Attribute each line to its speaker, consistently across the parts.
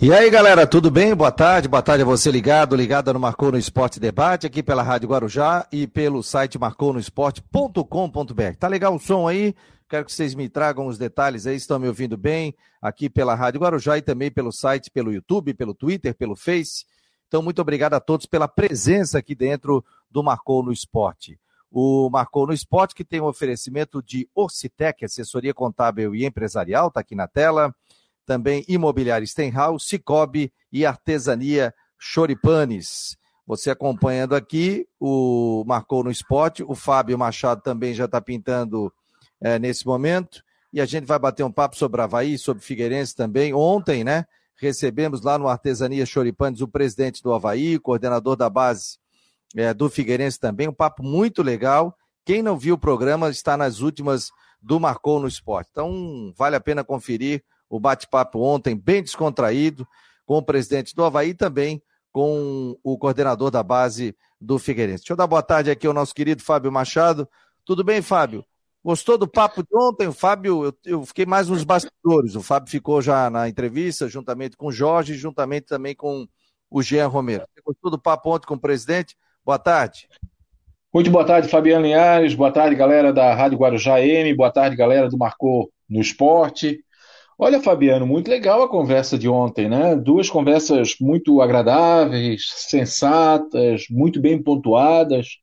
Speaker 1: E aí, galera, tudo bem? Boa tarde, boa tarde a você ligado, ligada no Marcou no Esporte Debate, aqui pela Rádio Guarujá e pelo site marconosport.com.br. Tá legal o som aí? Quero que vocês me tragam os detalhes aí, estão me ouvindo bem aqui pela Rádio Guarujá e também pelo site, pelo YouTube, pelo Twitter, pelo Face. Então, muito obrigado a todos pela presença aqui dentro do Marcou no Esporte. O Marcou no Esporte, que tem um oferecimento de Orcitec, assessoria contábil e empresarial, tá aqui na tela também Imobiliária Stenhouse, Cicobi e Artesania Choripanes. Você acompanhando aqui, o Marcou no Esporte, o Fábio Machado também já está pintando é, nesse momento, e a gente vai bater um papo sobre Havaí, sobre Figueirense também. Ontem, né, recebemos lá no Artesania Choripanes o presidente do Havaí, coordenador da base é, do Figueirense também, um papo muito legal. Quem não viu o programa está nas últimas do Marcou no Esporte. Então, vale a pena conferir o bate-papo ontem, bem descontraído, com o presidente do Havaí e também com o coordenador da base do Figueirense. Deixa eu dar boa tarde aqui ao nosso querido Fábio Machado. Tudo bem, Fábio? Gostou do papo de ontem? O Fábio, eu, eu, fiquei mais nos bastidores. O Fábio ficou já na entrevista, juntamente com o Jorge, juntamente também com o Jean Romero. Você gostou do papo ontem com o presidente? Boa tarde.
Speaker 2: Muito boa tarde, Fabiano Linhares. Boa tarde, galera da Rádio Guarujá M. Boa tarde, galera do Marcou no Esporte. Olha, Fabiano, muito legal a conversa de ontem, né? Duas conversas muito agradáveis, sensatas, muito bem pontuadas.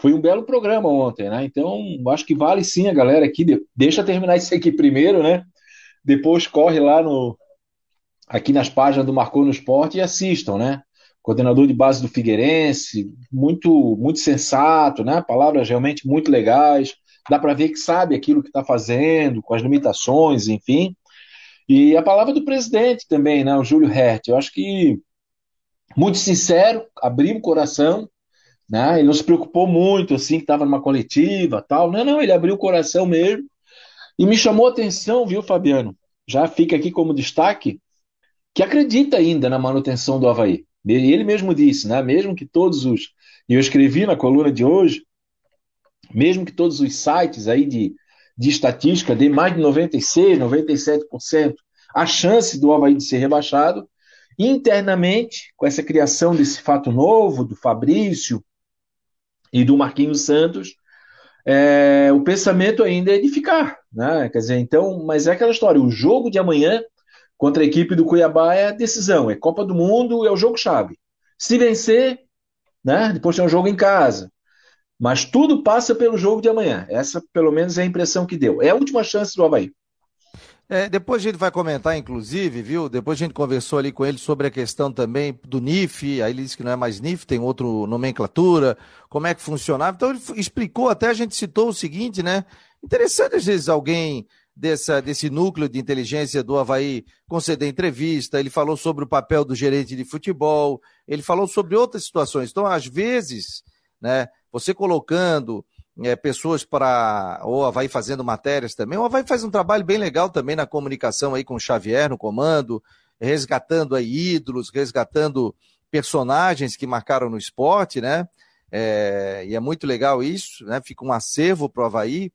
Speaker 2: Foi um belo programa ontem, né? Então, acho que vale sim a galera aqui. Deixa terminar isso aqui primeiro, né? Depois corre lá no aqui nas páginas do Marcou no Esporte e assistam, né? Coordenador de base do Figueirense, muito muito sensato, né? Palavras realmente muito legais. Dá para ver que sabe aquilo que está fazendo, com as limitações, enfim. E a palavra do presidente também, né, o Júlio Hert. Eu acho que muito sincero, abriu o coração, né? Ele não se preocupou muito assim que estava numa coletiva, tal. Não, não, ele abriu o coração mesmo. E me chamou a atenção, viu, Fabiano? Já fica aqui como destaque que acredita ainda na manutenção do Havaí. Ele mesmo disse, né? Mesmo que todos os e eu escrevi na coluna de hoje, mesmo que todos os sites aí de de estatística de mais de 96%, 97%, a chance do Havaí de ser rebaixado. Internamente, com essa criação desse fato novo, do Fabrício e do Marquinhos Santos, é, o pensamento ainda é de ficar. Né? Quer dizer, então, mas é aquela história: o jogo de amanhã contra a equipe do Cuiabá é a decisão, é Copa do Mundo, é o jogo-chave. Se vencer, né, depois tem um jogo em casa. Mas tudo passa pelo jogo de amanhã. Essa, pelo menos, é a impressão que deu. É a última chance do Havaí.
Speaker 1: É, depois a gente vai comentar, inclusive, viu? Depois a gente conversou ali com ele sobre a questão também do NIF, aí ele disse que não é mais NIF, tem outro nomenclatura, como é que funcionava. Então ele explicou, até a gente citou o seguinte, né? Interessante às vezes alguém dessa, desse núcleo de inteligência do Havaí conceder entrevista, ele falou sobre o papel do gerente de futebol, ele falou sobre outras situações. Então, às vezes, né, você colocando é, pessoas para. Ou vai fazendo matérias também, ou vai fazer um trabalho bem legal também na comunicação aí com o Xavier no comando, resgatando aí ídolos, resgatando personagens que marcaram no esporte, né? É, e é muito legal isso, né? Fica um acervo para o Havaí.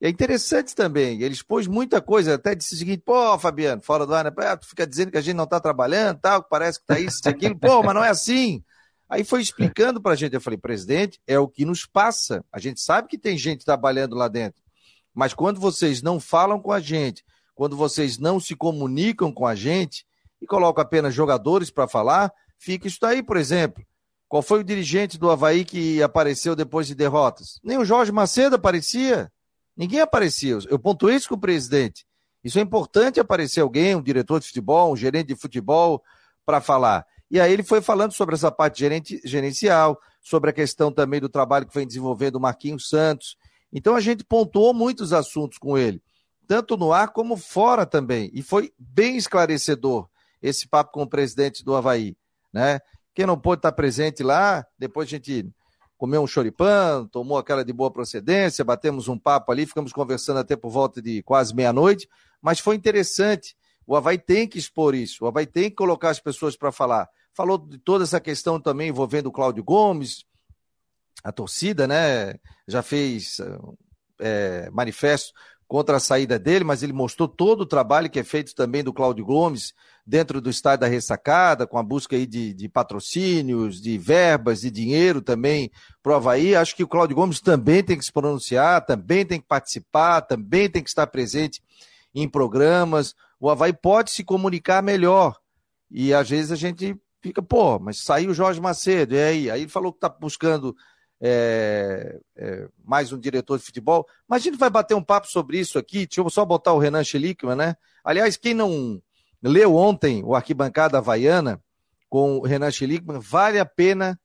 Speaker 1: E é interessante também, ele expôs muita coisa, até disse o seguinte, pô, Fabiano, fora do ar, né? tu fica dizendo que a gente não está trabalhando, tal, parece que está isso, aquilo, pô, mas não é assim. Aí foi explicando para a gente, eu falei, presidente, é o que nos passa. A gente sabe que tem gente trabalhando lá dentro, mas quando vocês não falam com a gente, quando vocês não se comunicam com a gente e colocam apenas jogadores para falar, fica isso daí, por exemplo. Qual foi o dirigente do Havaí que apareceu depois de derrotas? Nem o Jorge Macedo aparecia. Ninguém aparecia. Eu pontuei isso com o presidente. Isso é importante aparecer alguém, um diretor de futebol, um gerente de futebol, para falar. E aí ele foi falando sobre essa parte gerencial, sobre a questão também do trabalho que vem desenvolvendo o Marquinhos Santos. Então a gente pontuou muitos assuntos com ele, tanto no ar como fora também. E foi bem esclarecedor esse papo com o presidente do Havaí. Né? Quem não pôde estar presente lá, depois a gente comeu um choripã, tomou aquela de boa procedência, batemos um papo ali, ficamos conversando até por volta de quase meia-noite, mas foi interessante. O Havaí tem que expor isso, o Havaí tem que colocar as pessoas para falar falou de toda essa questão também envolvendo o Cláudio Gomes, a torcida, né? Já fez é, manifesto contra a saída dele, mas ele mostrou todo o trabalho que é feito também do Cláudio Gomes dentro do estádio da ressacada, com a busca aí de, de patrocínios, de verbas, de dinheiro também para o Havaí. Acho que o Cláudio Gomes também tem que se pronunciar, também tem que participar, também tem que estar presente em programas. O Havaí pode se comunicar melhor. E às vezes a gente fica, pô, mas saiu o Jorge Macedo, e aí? Aí ele falou que está buscando é, é, mais um diretor de futebol. Mas a gente vai bater um papo sobre isso aqui. Deixa eu só botar o Renan Schlickman, né? Aliás, quem não leu ontem o Arquibancada Havaiana com o Renan Schlickman, vale a pena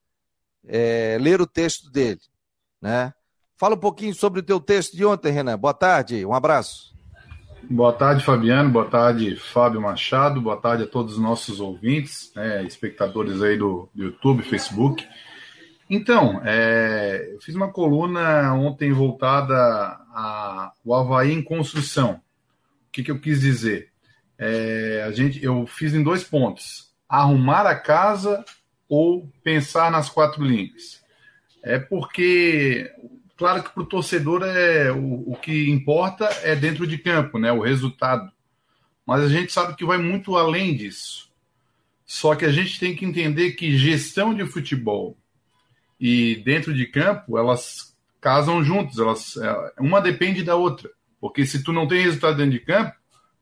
Speaker 1: é, ler o texto dele, né? Fala um pouquinho sobre o teu texto de ontem, Renan. Boa tarde, um abraço.
Speaker 3: Boa tarde, Fabiano. Boa tarde, Fábio Machado. Boa tarde a todos os nossos ouvintes, né, espectadores aí do, do YouTube, Facebook. Então, é, eu fiz uma coluna ontem voltada ao Havaí em construção. O que, que eu quis dizer? É, a gente, eu fiz em dois pontos: arrumar a casa ou pensar nas quatro linhas. É porque, claro que para o torcedor é o, o que importa é dentro de campo, né? O resultado. Mas a gente sabe que vai muito além disso. Só que a gente tem que entender que gestão de futebol e dentro de campo elas casam juntos, elas é, uma depende da outra, porque se tu não tem resultado dentro de campo,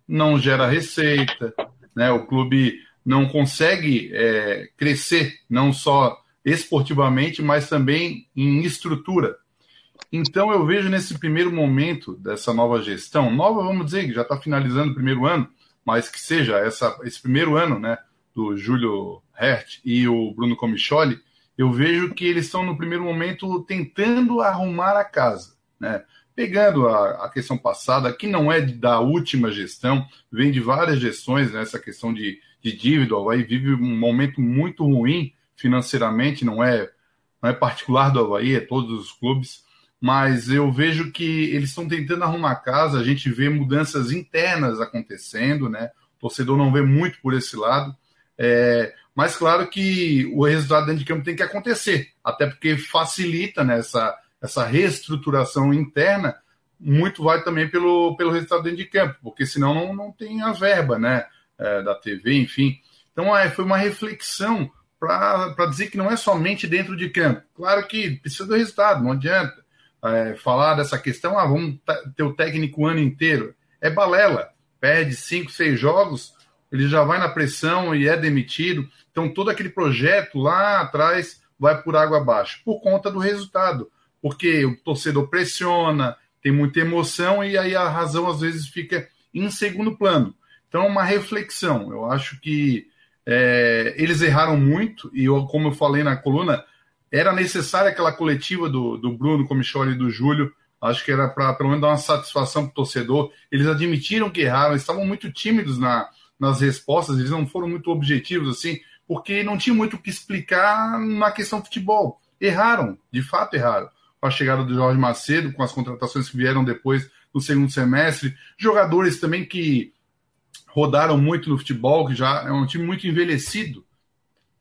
Speaker 3: não gera receita, né? O clube não consegue é, crescer, não só esportivamente, mas também em estrutura. Então eu vejo nesse primeiro momento dessa nova gestão, nova, vamos dizer, que já está finalizando o primeiro ano, mas que seja essa, esse primeiro ano, né, do Júlio Hert e o Bruno Comicholi, eu vejo que eles estão no primeiro momento tentando arrumar a casa, né? Pegando a, a, questão passada, que não é da última gestão, vem de várias gestões, né, essa questão de, de dívida, o Havaí vive um momento muito ruim financeiramente, não é, não é particular do Havaí, é todos os clubes, mas eu vejo que eles estão tentando arrumar casa, a gente vê mudanças internas acontecendo, né, o torcedor não vê muito por esse lado, é, mas claro que o resultado dentro de campo tem que acontecer, até porque facilita né, essa, essa reestruturação interna, muito vai também pelo, pelo resultado dentro de campo, porque senão não, não tem a verba né, é, da TV, enfim. Então é, foi uma reflexão para dizer que não é somente dentro de campo. Claro que precisa do resultado, não adianta é, falar dessa questão, ah, vamos ter o técnico o ano inteiro. É balela, perde cinco, seis jogos, ele já vai na pressão e é demitido. Então, todo aquele projeto lá atrás vai por água abaixo, por conta do resultado. Porque o torcedor pressiona, tem muita emoção e aí a razão às vezes fica em segundo plano. Então, uma reflexão. Eu acho que é, eles erraram muito, e eu, como eu falei na coluna, era necessária aquela coletiva do, do Bruno Comicholi e do Júlio. Acho que era para pelo menos dar uma satisfação para o torcedor. Eles admitiram que erraram, estavam muito tímidos na, nas respostas, eles não foram muito objetivos assim, porque não tinha muito o que explicar na questão futebol. Erraram, de fato erraram. Com a chegada do Jorge Macedo, com as contratações que vieram depois no segundo semestre, jogadores também que rodaram muito no futebol, que já é um time muito envelhecido,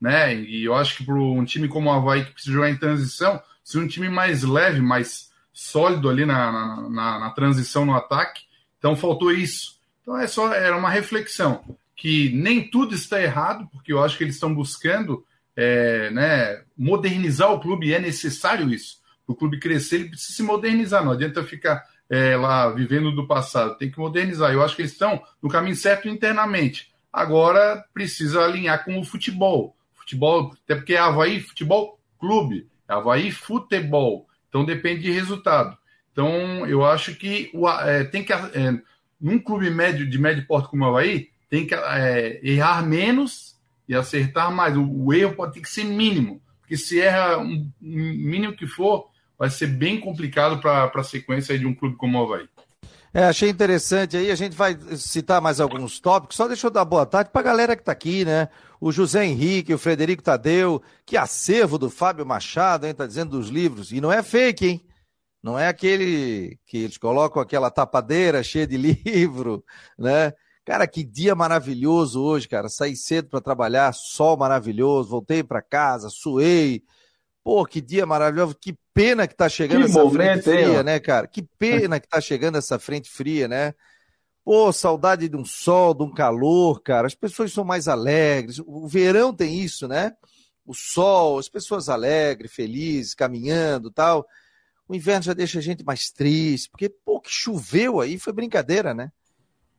Speaker 3: né? E eu acho que para um time como o Havaí, que precisa jogar em transição, ser um time mais leve, mais sólido ali na, na, na, na transição no ataque. Então faltou isso. Então é só era uma reflexão que nem tudo está errado, porque eu acho que eles estão buscando é, né, modernizar o clube e é necessário isso. Para o clube crescer, ele precisa se modernizar. Não adianta ficar é, lá vivendo do passado, tem que modernizar. Eu acho que eles estão no caminho certo internamente. Agora precisa alinhar com o futebol. Futebol, até porque é Havaí Futebol Clube, é Havaí Futebol. Então depende de resultado. Então eu acho que é, tem que. É, num clube médio de médio porte como o Havaí, tem que é, errar menos e acertar mais. O, o, erro pode ter que ser mínimo, porque se erra um, um mínimo que for, vai ser bem complicado para a sequência de um clube como o Havaí.
Speaker 1: É, achei interessante aí, a gente vai citar mais alguns tópicos, só deixa eu dar boa tarde para galera que está aqui, né? O José Henrique, o Frederico Tadeu, que acervo do Fábio Machado, hein? Tá dizendo dos livros, e não é fake, hein? Não é aquele que eles colocam aquela tapadeira cheia de livro, né? Cara, que dia maravilhoso hoje, cara. Saí cedo para trabalhar, sol maravilhoso, voltei para casa, suei, Pô, que dia maravilhoso, que pena que tá chegando que essa frente fria, né, cara? Que pena que tá chegando essa frente fria, né? Pô, saudade de um sol, de um calor, cara. As pessoas são mais alegres. O verão tem isso, né? O sol, as pessoas alegres, felizes, caminhando tal. O inverno já deixa a gente mais triste, porque, pô, que choveu aí, foi brincadeira, né?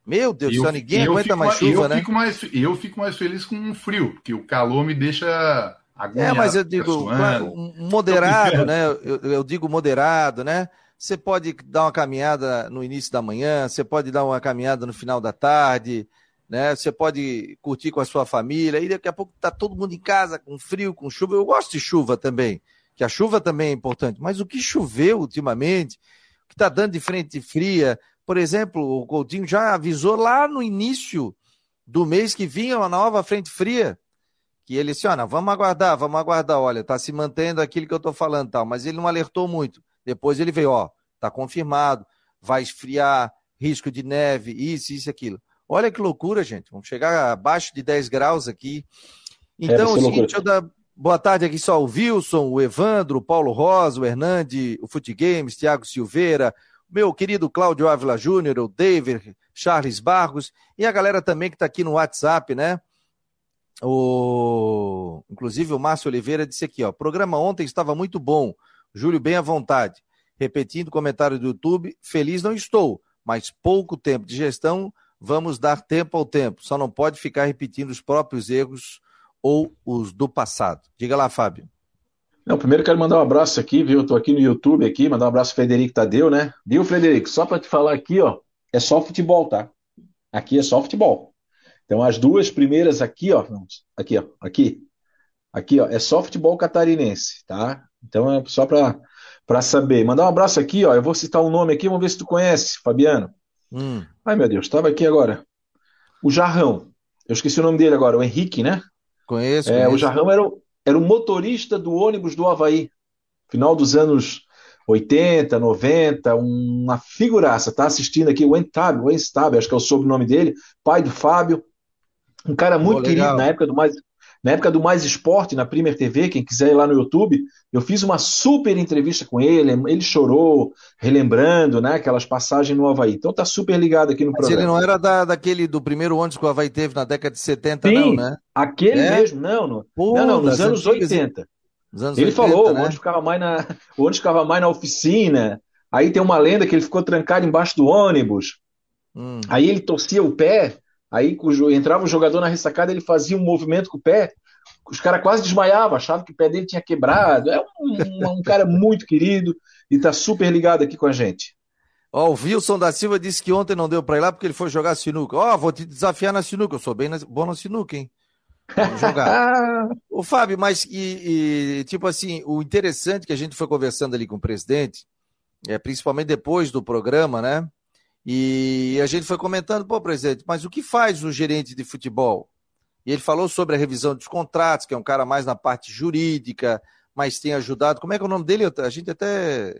Speaker 1: Meu Deus do céu, ninguém aguenta mais chuva,
Speaker 3: eu
Speaker 1: né?
Speaker 3: Fico mais, eu fico mais feliz com o frio, porque o calor me deixa
Speaker 1: é, mas eu digo, moderado, né? Eu, eu, digo moderado, né? Você pode dar uma caminhada no início da manhã, você pode dar uma caminhada no final da tarde, né? Você pode curtir com a sua família, e daqui a pouco tá todo mundo em casa, com frio, com chuva. Eu gosto de chuva também, que a chuva também é importante, mas o que choveu ultimamente, o que está dando de frente fria, por exemplo, o Coutinho já avisou lá no início do mês que vinha uma nova frente fria que ele disse, olha, vamos aguardar, vamos aguardar, olha, está se mantendo aquilo que eu estou falando tal, mas ele não alertou muito. Depois ele veio, ó, está confirmado, vai esfriar, risco de neve, isso, isso, aquilo. Olha que loucura, gente, vamos chegar abaixo de 10 graus aqui. Então, é, o seguinte, deixa eu dar boa tarde aqui só o Wilson, o Evandro, o Paulo Rosa, o Hernande, o Fute Games, Thiago Silveira, meu querido Cláudio Ávila Júnior, o David, Charles Barros, e a galera também que está aqui no WhatsApp, né? O... Inclusive o Márcio Oliveira disse aqui, ó, programa ontem estava muito bom, Júlio bem à vontade. Repetindo o comentário do YouTube, feliz não estou, mas pouco tempo de gestão, vamos dar tempo ao tempo. Só não pode ficar repetindo os próprios erros ou os do passado. Diga lá, Fábio.
Speaker 2: Não, primeiro quero mandar um abraço aqui, viu? Tô aqui no YouTube aqui, mandar um abraço ao Frederico Tadeu, né? Viu, Frederico? Só para te falar aqui, ó, é só futebol, tá? Aqui é só futebol. Então, as duas primeiras aqui, ó, aqui, ó, aqui, aqui, ó, é só futebol catarinense, tá? Então, é só para saber. Mandar um abraço aqui, ó, eu vou citar um nome aqui, vamos ver se tu conhece, Fabiano. Hum. Ai, meu Deus, estava aqui agora. O Jarrão. Eu esqueci o nome dele agora, o Henrique, né?
Speaker 1: Conheço.
Speaker 2: É,
Speaker 1: conheço.
Speaker 2: O Jarrão era o, era o motorista do ônibus do Havaí. Final dos anos 80, 90, uma figuraça. Tá assistindo aqui o Entab, o Enstab, acho que é o sobrenome dele, pai do Fábio. Um cara muito querido na época do mais na época do Mais Esporte, na Premier TV, quem quiser ir lá no YouTube, eu fiz uma super entrevista com ele, ele chorou, relembrando, né, aquelas passagens no Havaí. Então tá super ligado aqui no Mas programa.
Speaker 1: ele não era da, daquele, do primeiro ônibus que o Havaí teve na década de 70, Sim, não, né?
Speaker 2: aquele é? mesmo, não, não, Pô, não, não, nos anos 80. Anos ele 80, falou, né? onde, ficava mais na, onde ficava mais na oficina, aí tem uma lenda que ele ficou trancado embaixo do ônibus, hum. aí ele torcia o pé, Aí entrava o jogador na ressacada, ele fazia um movimento com o pé, os caras quase desmaiavam, achavam que o pé dele tinha quebrado. É um, um cara muito querido e está super ligado aqui com a gente.
Speaker 1: Ó, o Wilson da Silva disse que ontem não deu para ir lá porque ele foi jogar sinuca. Ó, vou te desafiar na sinuca, eu sou bem na, bom na sinuca, hein? Vamos jogar. o Fábio, mas e, e, tipo assim, o interessante que a gente foi conversando ali com o presidente, é principalmente depois do programa, né? E a gente foi comentando, pô, presidente, mas o que faz o gerente de futebol? E ele falou sobre a revisão dos contratos, que é um cara mais na parte jurídica, mas tem ajudado. Como é que é o nome dele? A gente até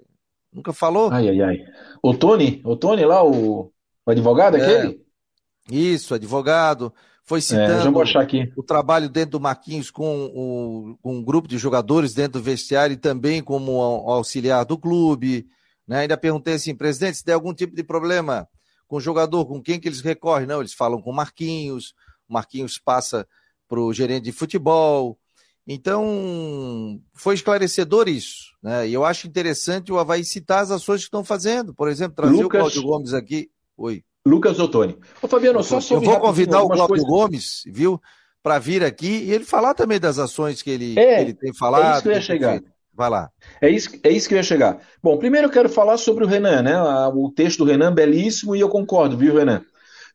Speaker 1: nunca falou.
Speaker 2: Ai, ai, ai. O Tony, o Tony lá, o, o advogado, é, aquele?
Speaker 1: Isso, advogado. Foi é, citando
Speaker 2: é,
Speaker 1: o trabalho dentro do Marquinhos com, o, com um grupo de jogadores dentro do vestiário e também como auxiliar do clube. Né? Ainda perguntei assim, presidente, se der algum tipo de problema com o jogador, com quem que eles recorrem? Não, eles falam com o Marquinhos, o Marquinhos passa para o gerente de futebol. Então, foi esclarecedor isso. Né? E eu acho interessante o Havaí citar as ações que estão fazendo. Por exemplo, trazer Lucas... o Cláudio Gomes aqui. Oi.
Speaker 2: Lucas Ottoni. Ô, Fabiano, só
Speaker 1: sobre Eu vou convidar o Cláudio coisas... Gomes, viu, para vir aqui e ele falar também das ações que ele,
Speaker 2: é,
Speaker 1: que ele tem falado. É
Speaker 2: isso que eu ia chegar.
Speaker 1: Feito. Vai lá.
Speaker 2: É isso, é isso que eu ia chegar. Bom, primeiro eu quero falar sobre o Renan, né? O texto do Renan, belíssimo, e eu concordo, viu, Renan?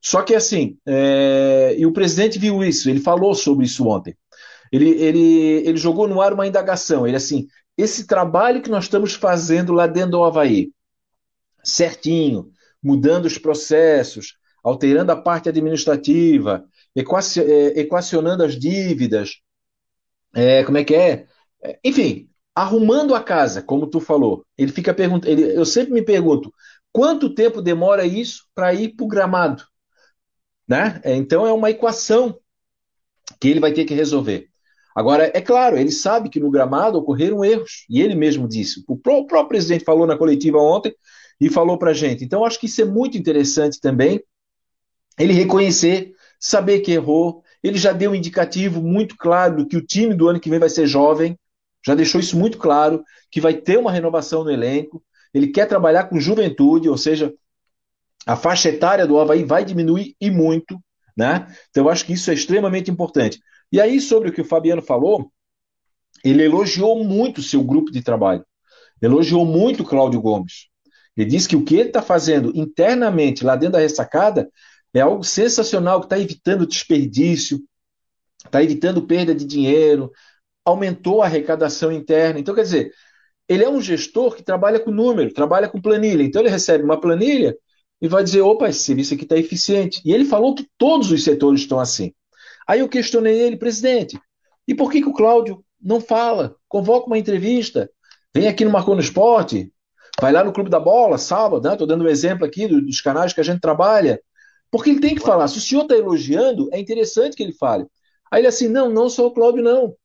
Speaker 2: Só que assim, é... e o presidente viu isso, ele falou sobre isso ontem. Ele, ele, ele jogou no ar uma indagação. Ele assim, esse trabalho que nós estamos fazendo lá dentro do Havaí, certinho, mudando os processos, alterando a parte administrativa, é, equacionando as dívidas, é, como é que é? é enfim, arrumando a casa, como tu falou. Ele fica perguntando, eu sempre me pergunto, quanto tempo demora isso para ir para o gramado? Né? É, então é uma equação que ele vai ter que resolver. Agora, é claro, ele sabe que no gramado ocorreram erros, e ele mesmo disse. O próprio presidente falou na coletiva ontem e falou para a gente. Então, acho que isso é muito interessante também, ele reconhecer, saber que errou. Ele já deu um indicativo muito claro que o time do ano que vem vai ser jovem, já deixou isso muito claro, que vai ter uma renovação no elenco. Ele quer trabalhar com juventude, ou seja, a faixa etária do Havaí vai diminuir e muito, né? Então, eu acho que isso é extremamente importante. E aí, sobre o que o Fabiano falou, ele elogiou muito o seu grupo de trabalho, elogiou muito o Cláudio Gomes. Ele disse que o que ele está fazendo internamente lá dentro da ressacada é algo sensacional, que está evitando desperdício, está evitando perda de dinheiro, aumentou a arrecadação interna. Então, quer dizer, ele é um gestor que trabalha com número, trabalha com planilha. Então, ele recebe uma planilha e vai dizer: opa, esse serviço aqui está eficiente. E ele falou que todos os setores estão assim. Aí eu questionei ele, presidente, e por que, que o Cláudio não fala? Convoca uma entrevista, vem aqui no Marcou no Esporte, vai lá no Clube da Bola, sábado, né? Estou dando um exemplo aqui dos canais que a gente trabalha. Porque ele tem que falar. Se o senhor está elogiando, é interessante que ele fale. Aí ele assim, não, não sou o Cláudio, não.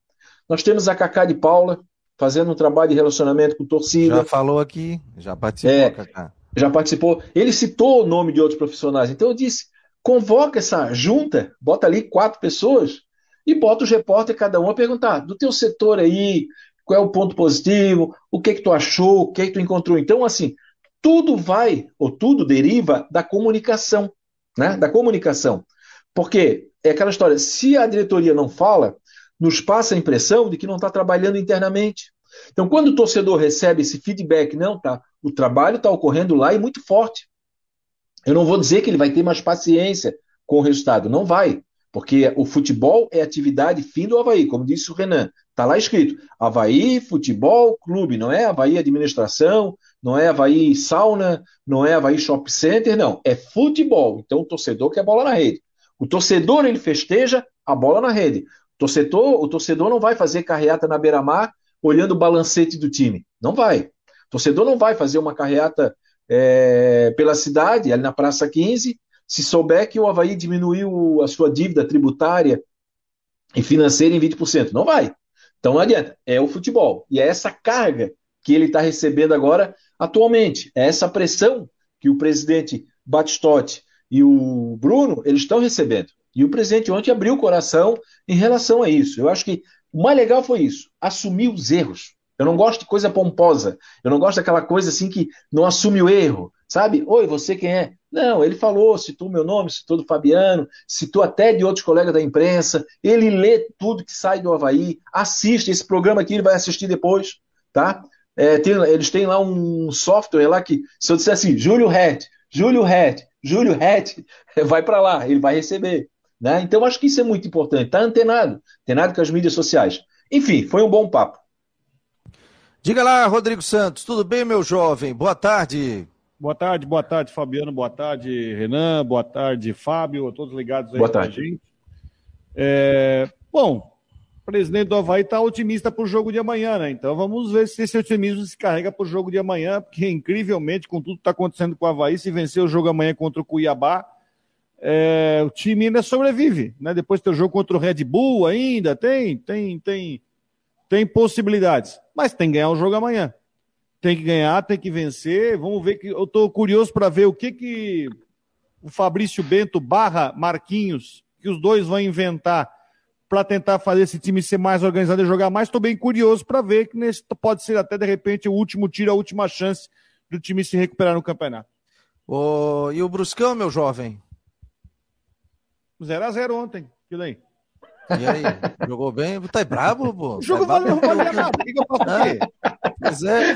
Speaker 2: Nós temos a Cacá de Paula, fazendo um trabalho de relacionamento com torcida.
Speaker 1: Já falou aqui, já participou, é, Cacá.
Speaker 2: Já participou. Ele citou o nome de outros profissionais. Então eu disse, convoca essa junta, bota ali quatro pessoas e bota os repórteres cada um a perguntar do teu setor aí, qual é o ponto positivo, o que que tu achou, o que que tu encontrou. Então, assim, tudo vai, ou tudo deriva da comunicação, né? Da comunicação. Porque é aquela história, se a diretoria não fala, nos passa a impressão de que não está trabalhando internamente. Então, quando o torcedor recebe esse feedback, não, tá, o trabalho está ocorrendo lá e muito forte. Eu não vou dizer que ele vai ter mais paciência com o resultado, não vai, porque o futebol é atividade fim do Havaí, como disse o Renan. Está lá escrito: Havaí Futebol Clube, não é Havaí Administração, não é Havaí Sauna, não é Havaí Shop Center, não. É futebol. Então o torcedor quer bola na rede. O torcedor ele festeja a bola na rede. Torcedor, o torcedor não vai fazer carreata na beira-mar olhando o balancete do time. Não vai. O torcedor não vai fazer uma carreata é, pela cidade, ali na Praça 15, se souber que o Havaí diminuiu a sua dívida tributária e financeira em 20%. Não vai. Então não adianta. É o futebol. E é essa carga que ele está recebendo agora atualmente. É essa pressão que o presidente Batistotti e o Bruno eles estão recebendo. E o presidente ontem abriu o coração em relação a isso. Eu acho que o mais legal foi isso: assumir os erros. Eu não gosto de coisa pomposa. Eu não gosto daquela coisa assim que não assume o erro. Sabe? Oi, você quem é? Não, ele falou, citou meu nome, citou do Fabiano, citou até de outros colegas da imprensa. Ele lê tudo que sai do Havaí, assiste esse programa aqui, ele vai assistir depois, tá? É, tem, eles têm lá um software lá que, se eu disser assim, Júlio Red, Júlio Red, Júlio Red, vai para lá, ele vai receber. Né? Então, acho que isso é muito importante. Está antenado, antenado com as mídias sociais. Enfim, foi um bom papo.
Speaker 1: Diga lá, Rodrigo Santos, tudo bem, meu jovem? Boa tarde.
Speaker 4: Boa tarde, boa tarde, Fabiano, boa tarde, Renan, boa tarde, Fábio, todos ligados aí
Speaker 2: boa com tarde. a
Speaker 4: gente. É, bom, o presidente do Havaí está otimista para o jogo de amanhã, né? Então vamos ver se esse otimismo se carrega para o jogo de amanhã, porque incrivelmente, com tudo que está acontecendo com o Havaí, se vencer o jogo amanhã contra o Cuiabá, é, o time ainda sobrevive, né? Depois tem o jogo contra o Red Bull ainda, tem, tem, tem, tem possibilidades. Mas tem que ganhar o jogo amanhã. Tem que ganhar, tem que vencer. Vamos ver que eu estou curioso para ver o que que o Fabrício Bento barra Marquinhos, que os dois vão inventar para tentar fazer esse time ser mais organizado e jogar mais. Estou bem curioso para ver que nesse pode ser até de repente o último tiro, a última chance do time se recuperar no campeonato.
Speaker 1: Oh, e o Bruscão, meu jovem?
Speaker 4: 0x0 ontem, aquilo aí.
Speaker 1: E aí, jogou bem? Tá brabo, pô?
Speaker 4: O jogo
Speaker 1: tá
Speaker 4: vale, não vale nada. O que, eu faço aqui?
Speaker 1: Pois é.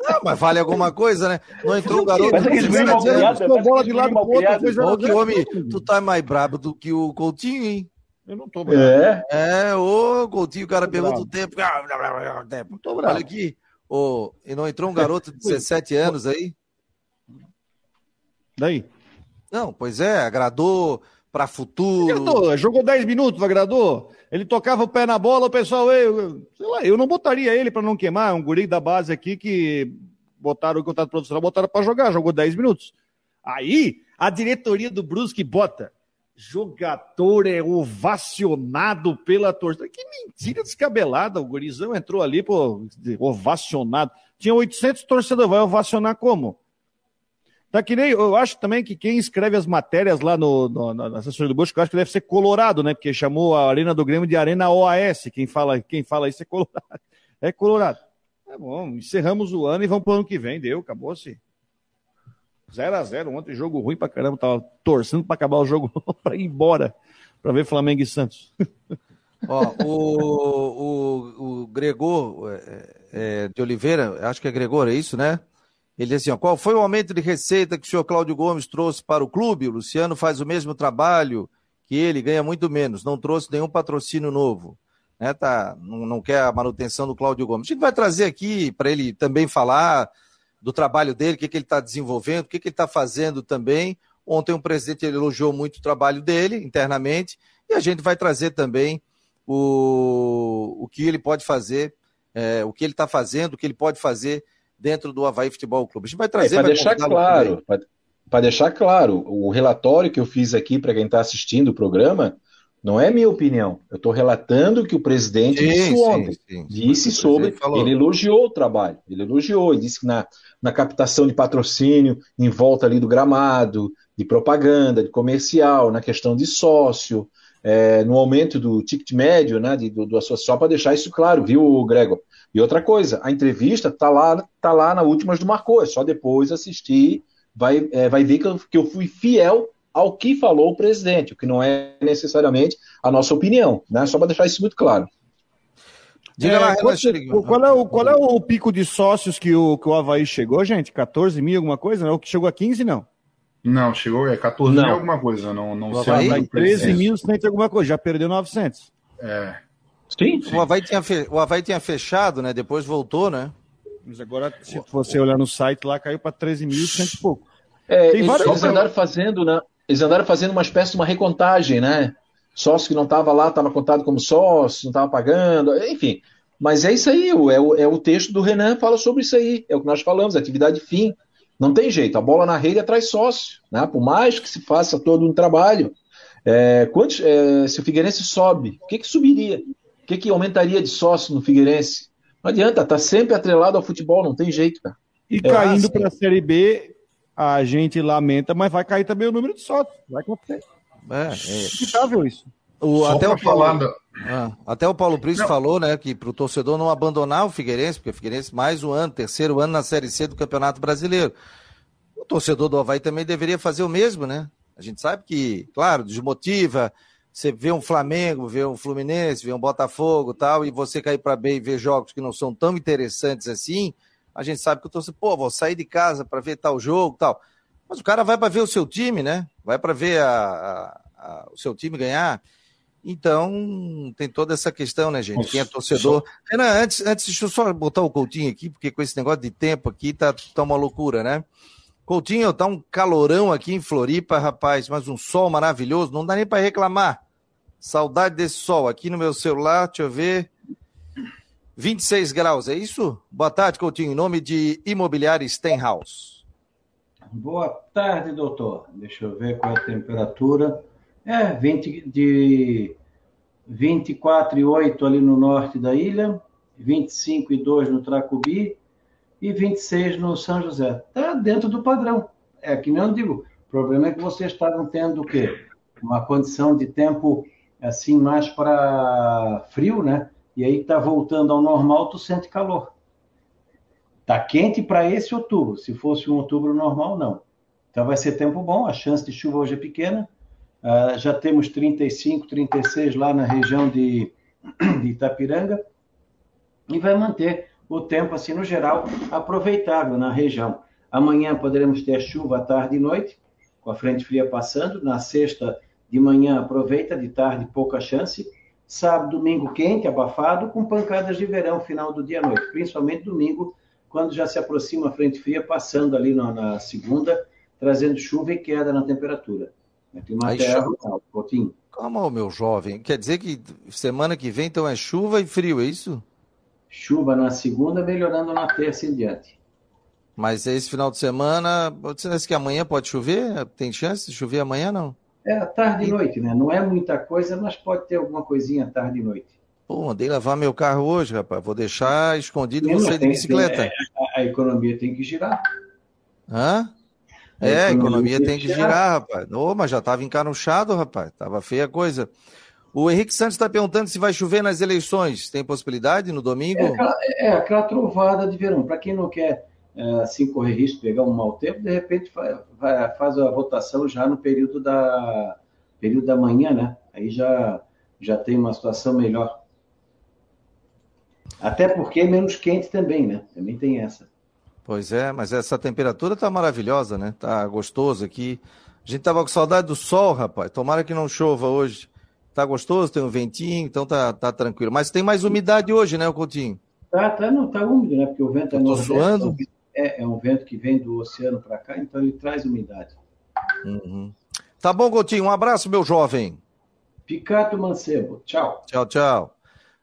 Speaker 1: Não, mas vale alguma coisa, né? Não entrou o garoto.
Speaker 2: Que
Speaker 1: com 17
Speaker 2: anos.
Speaker 4: Ficou bola de lado pro outro. Foi
Speaker 1: Ô, que homem, tu tá mais brabo do que o Coutinho, hein?
Speaker 4: Eu não tô bravo.
Speaker 2: É.
Speaker 1: É, ô, Coutinho, o cara pergunta o tempo. Ah, tempo.
Speaker 4: Não tô bravo.
Speaker 1: Olha aqui. Ô, e não entrou um garoto de 17 anos aí?
Speaker 4: Daí?
Speaker 1: Não, pois é, agradou para futuro.
Speaker 4: Agradou, jogou 10 minutos, agradou. Ele tocava o pé na bola, o pessoal, eu, sei lá, eu não botaria ele para não queimar. É um guri da base aqui que botaram o contato profissional, botaram para jogar, jogou 10 minutos. Aí, a diretoria do Brusque bota. jogador é ovacionado pela torcida. Que mentira descabelada. O gurizão entrou ali, pô, ovacionado. Tinha 800 torcedores, vai ovacionar como? Tá que nem, eu acho também que quem escreve as matérias lá no, no na assessoria do Bush, eu acho que deve ser Colorado, né? Porque chamou a Arena do Grêmio de Arena OAS. Quem fala, quem fala isso é Colorado. É Colorado. É bom, encerramos o ano e vamos pro ano que vem. Deu, acabou-se. 0x0 ontem, jogo ruim pra caramba. Tava torcendo pra acabar o jogo pra ir embora, pra ver Flamengo e Santos.
Speaker 1: Ó, o, o, o Gregor é, é, de Oliveira, acho que é Gregor, é isso, né? Ele assim: ó, qual foi o aumento de receita que o senhor Cláudio Gomes trouxe para o clube? O Luciano faz o mesmo trabalho que ele, ganha muito menos, não trouxe nenhum patrocínio novo. Né, tá, não, não quer a manutenção do Cláudio Gomes. A gente vai trazer aqui para ele também falar do trabalho dele, o que, que ele está desenvolvendo, o que, que ele está fazendo também. Ontem o presidente elogiou muito o trabalho dele internamente e a gente vai trazer também o, o que ele pode fazer, é, o que ele está fazendo, o que ele pode fazer dentro do Havaí Futebol Clube. A gente vai trazer.
Speaker 2: Para deixar claro, para deixar claro, o relatório que eu fiz aqui para quem está assistindo o programa não é minha opinião. Eu estou relatando o que o presidente sim, disse ontem. Sim, sim, disse sobre. Ele elogiou o trabalho. Ele elogiou. Ele disse que na, na captação de patrocínio, em volta ali do gramado, de propaganda, de comercial, na questão de sócio, é, no aumento do ticket médio, né, de, do, do só para deixar isso claro, viu, Gregor? E outra coisa, a entrevista tá lá, tá lá na últimas do Marcou, é só depois assistir, vai, é, vai ver que eu, que eu fui fiel ao que falou o presidente, o que não é necessariamente a nossa opinião, né? Só para deixar isso muito claro.
Speaker 4: Diga é, lá, qual, qual, é o, qual é o pico de sócios que o, que o Havaí chegou, gente? 14 mil, alguma coisa? Não, que chegou a 15, não?
Speaker 3: Não, chegou, é 14 não. mil alguma coisa, não, não
Speaker 4: sei. Havaí, 13 mil, tem alguma coisa, já perdeu 900.
Speaker 3: É,
Speaker 1: Sim, sim. O, Havaí tinha fe... o Havaí tinha fechado, né? Depois voltou, né?
Speaker 4: Mas agora, se você olhar no site lá, caiu para 13.100 e pouco.
Speaker 2: É, Tem vários... Eles andaram fazendo, né? Eles andaram fazendo uma espécie de uma recontagem, né? Sócio que não estava lá estava contado como sócio, não estava pagando, enfim. Mas é isso aí, é o, é o texto do Renan fala sobre isso aí. É o que nós falamos, atividade fim. Não tem jeito, a bola na rede atrai sócio, né? Por mais que se faça todo um trabalho. É, quantos, é, se o Figueirense sobe, o que, que subiria? O que, que aumentaria de sócio no Figueirense? Não adianta, tá sempre atrelado ao futebol, não tem jeito, cara.
Speaker 4: E é caindo assim. para a Série B, a gente lamenta, mas vai cair também o número de sócios. Vai acontecer. É, é. Inevitável isso.
Speaker 1: O, até, o Paulo, ah, até o Paulo Príncipe falou, né, que para o torcedor não abandonar o Figueirense, porque o Figueirense mais um ano, terceiro ano na Série C do Campeonato Brasileiro. O torcedor do Havaí também deveria fazer o mesmo, né? A gente sabe que, claro, desmotiva, você vê um Flamengo, vê um Fluminense, vê um Botafogo tal, e você cair para B e ver jogos que não são tão interessantes assim, a gente sabe que eu tô assim, pô, vou sair de casa para ver tal jogo tal. Mas o cara vai para ver o seu time, né? Vai para ver a, a, a, o seu time ganhar. Então, tem toda essa questão, né, gente? Quem é torcedor. Renan, antes, antes, deixa eu só botar o Coutinho aqui, porque com esse negócio de tempo aqui tá, tá uma loucura, né? Coutinho, tá um calorão aqui em Floripa, rapaz, mas um sol maravilhoso, não dá nem para reclamar. Saudade desse sol. Aqui no meu celular, deixa eu ver. 26 graus, é isso? Boa tarde, Coutinho. Em nome de Imobiliária Stenhouse.
Speaker 5: Boa tarde, doutor. Deixa eu ver qual é a temperatura. É, 20 de 24,8 ali no norte da ilha, 25,2 no Tracubi e 26 no São José. Está dentro do padrão. É que nem eu digo. O problema é que vocês estavam tendo o quê? Uma condição de tempo assim mais para frio, né? E aí tá voltando ao normal, tu sente calor. Tá quente para esse outubro. Se fosse um outubro normal, não. Então vai ser tempo bom. A chance de chuva hoje é pequena. Uh, já temos 35, 36 lá na região de, de Itapiranga e vai manter o tempo assim no geral aproveitável na região. Amanhã poderemos ter chuva à tarde e noite, com a frente fria passando. Na sexta de manhã aproveita, de tarde pouca chance. Sábado, domingo quente, abafado, com pancadas de verão final do dia à noite, principalmente domingo, quando já se aproxima a frente fria, passando ali na, na segunda, trazendo chuva e queda na temperatura.
Speaker 1: Tem uma Aí terra, chove... Calma, meu jovem. Quer dizer que semana que vem então é chuva e frio, é isso?
Speaker 5: Chuva na segunda, melhorando na terça em diante.
Speaker 1: Mas esse final de semana, você acha que amanhã pode chover? Tem chance de chover amanhã, não?
Speaker 5: É tarde e noite, né? Não é muita coisa, mas pode ter alguma coisinha tarde e noite.
Speaker 1: Pô, mandei lavar meu carro hoje, rapaz. Vou deixar escondido e você de bicicleta. Tem,
Speaker 5: a, a, economia tem que girar.
Speaker 1: Hã? A é, a economia tem que girar, girar rapaz. Ô, mas já estava encanuchado, rapaz. Tava feia a coisa. O Henrique Santos está perguntando se vai chover nas eleições. Tem possibilidade no domingo? É
Speaker 5: aquela, é, aquela trovada de verão. Para quem não quer é, assim correr risco de pegar um mau tempo, de repente faz, faz a votação já no período da período da manhã, né? Aí já já tem uma situação melhor. Até porque é menos quente também, né? Também tem essa.
Speaker 1: Pois é, mas essa temperatura tá maravilhosa, né? Tá gostoso aqui. A gente tava com saudade do sol, rapaz. Tomara que não chova hoje. Tá gostoso, tem um ventinho, então tá, tá tranquilo. Mas tem mais umidade hoje, né, Coutinho?
Speaker 5: Tá, tá, não, tá úmido, né? Porque o vento é
Speaker 1: no suando?
Speaker 5: É, é um vento que vem do oceano para cá, então ele traz umidade.
Speaker 1: Uhum. Tá bom, Coutinho. Um abraço, meu jovem.
Speaker 5: Picato Mancebo. Tchau.
Speaker 1: Tchau, tchau.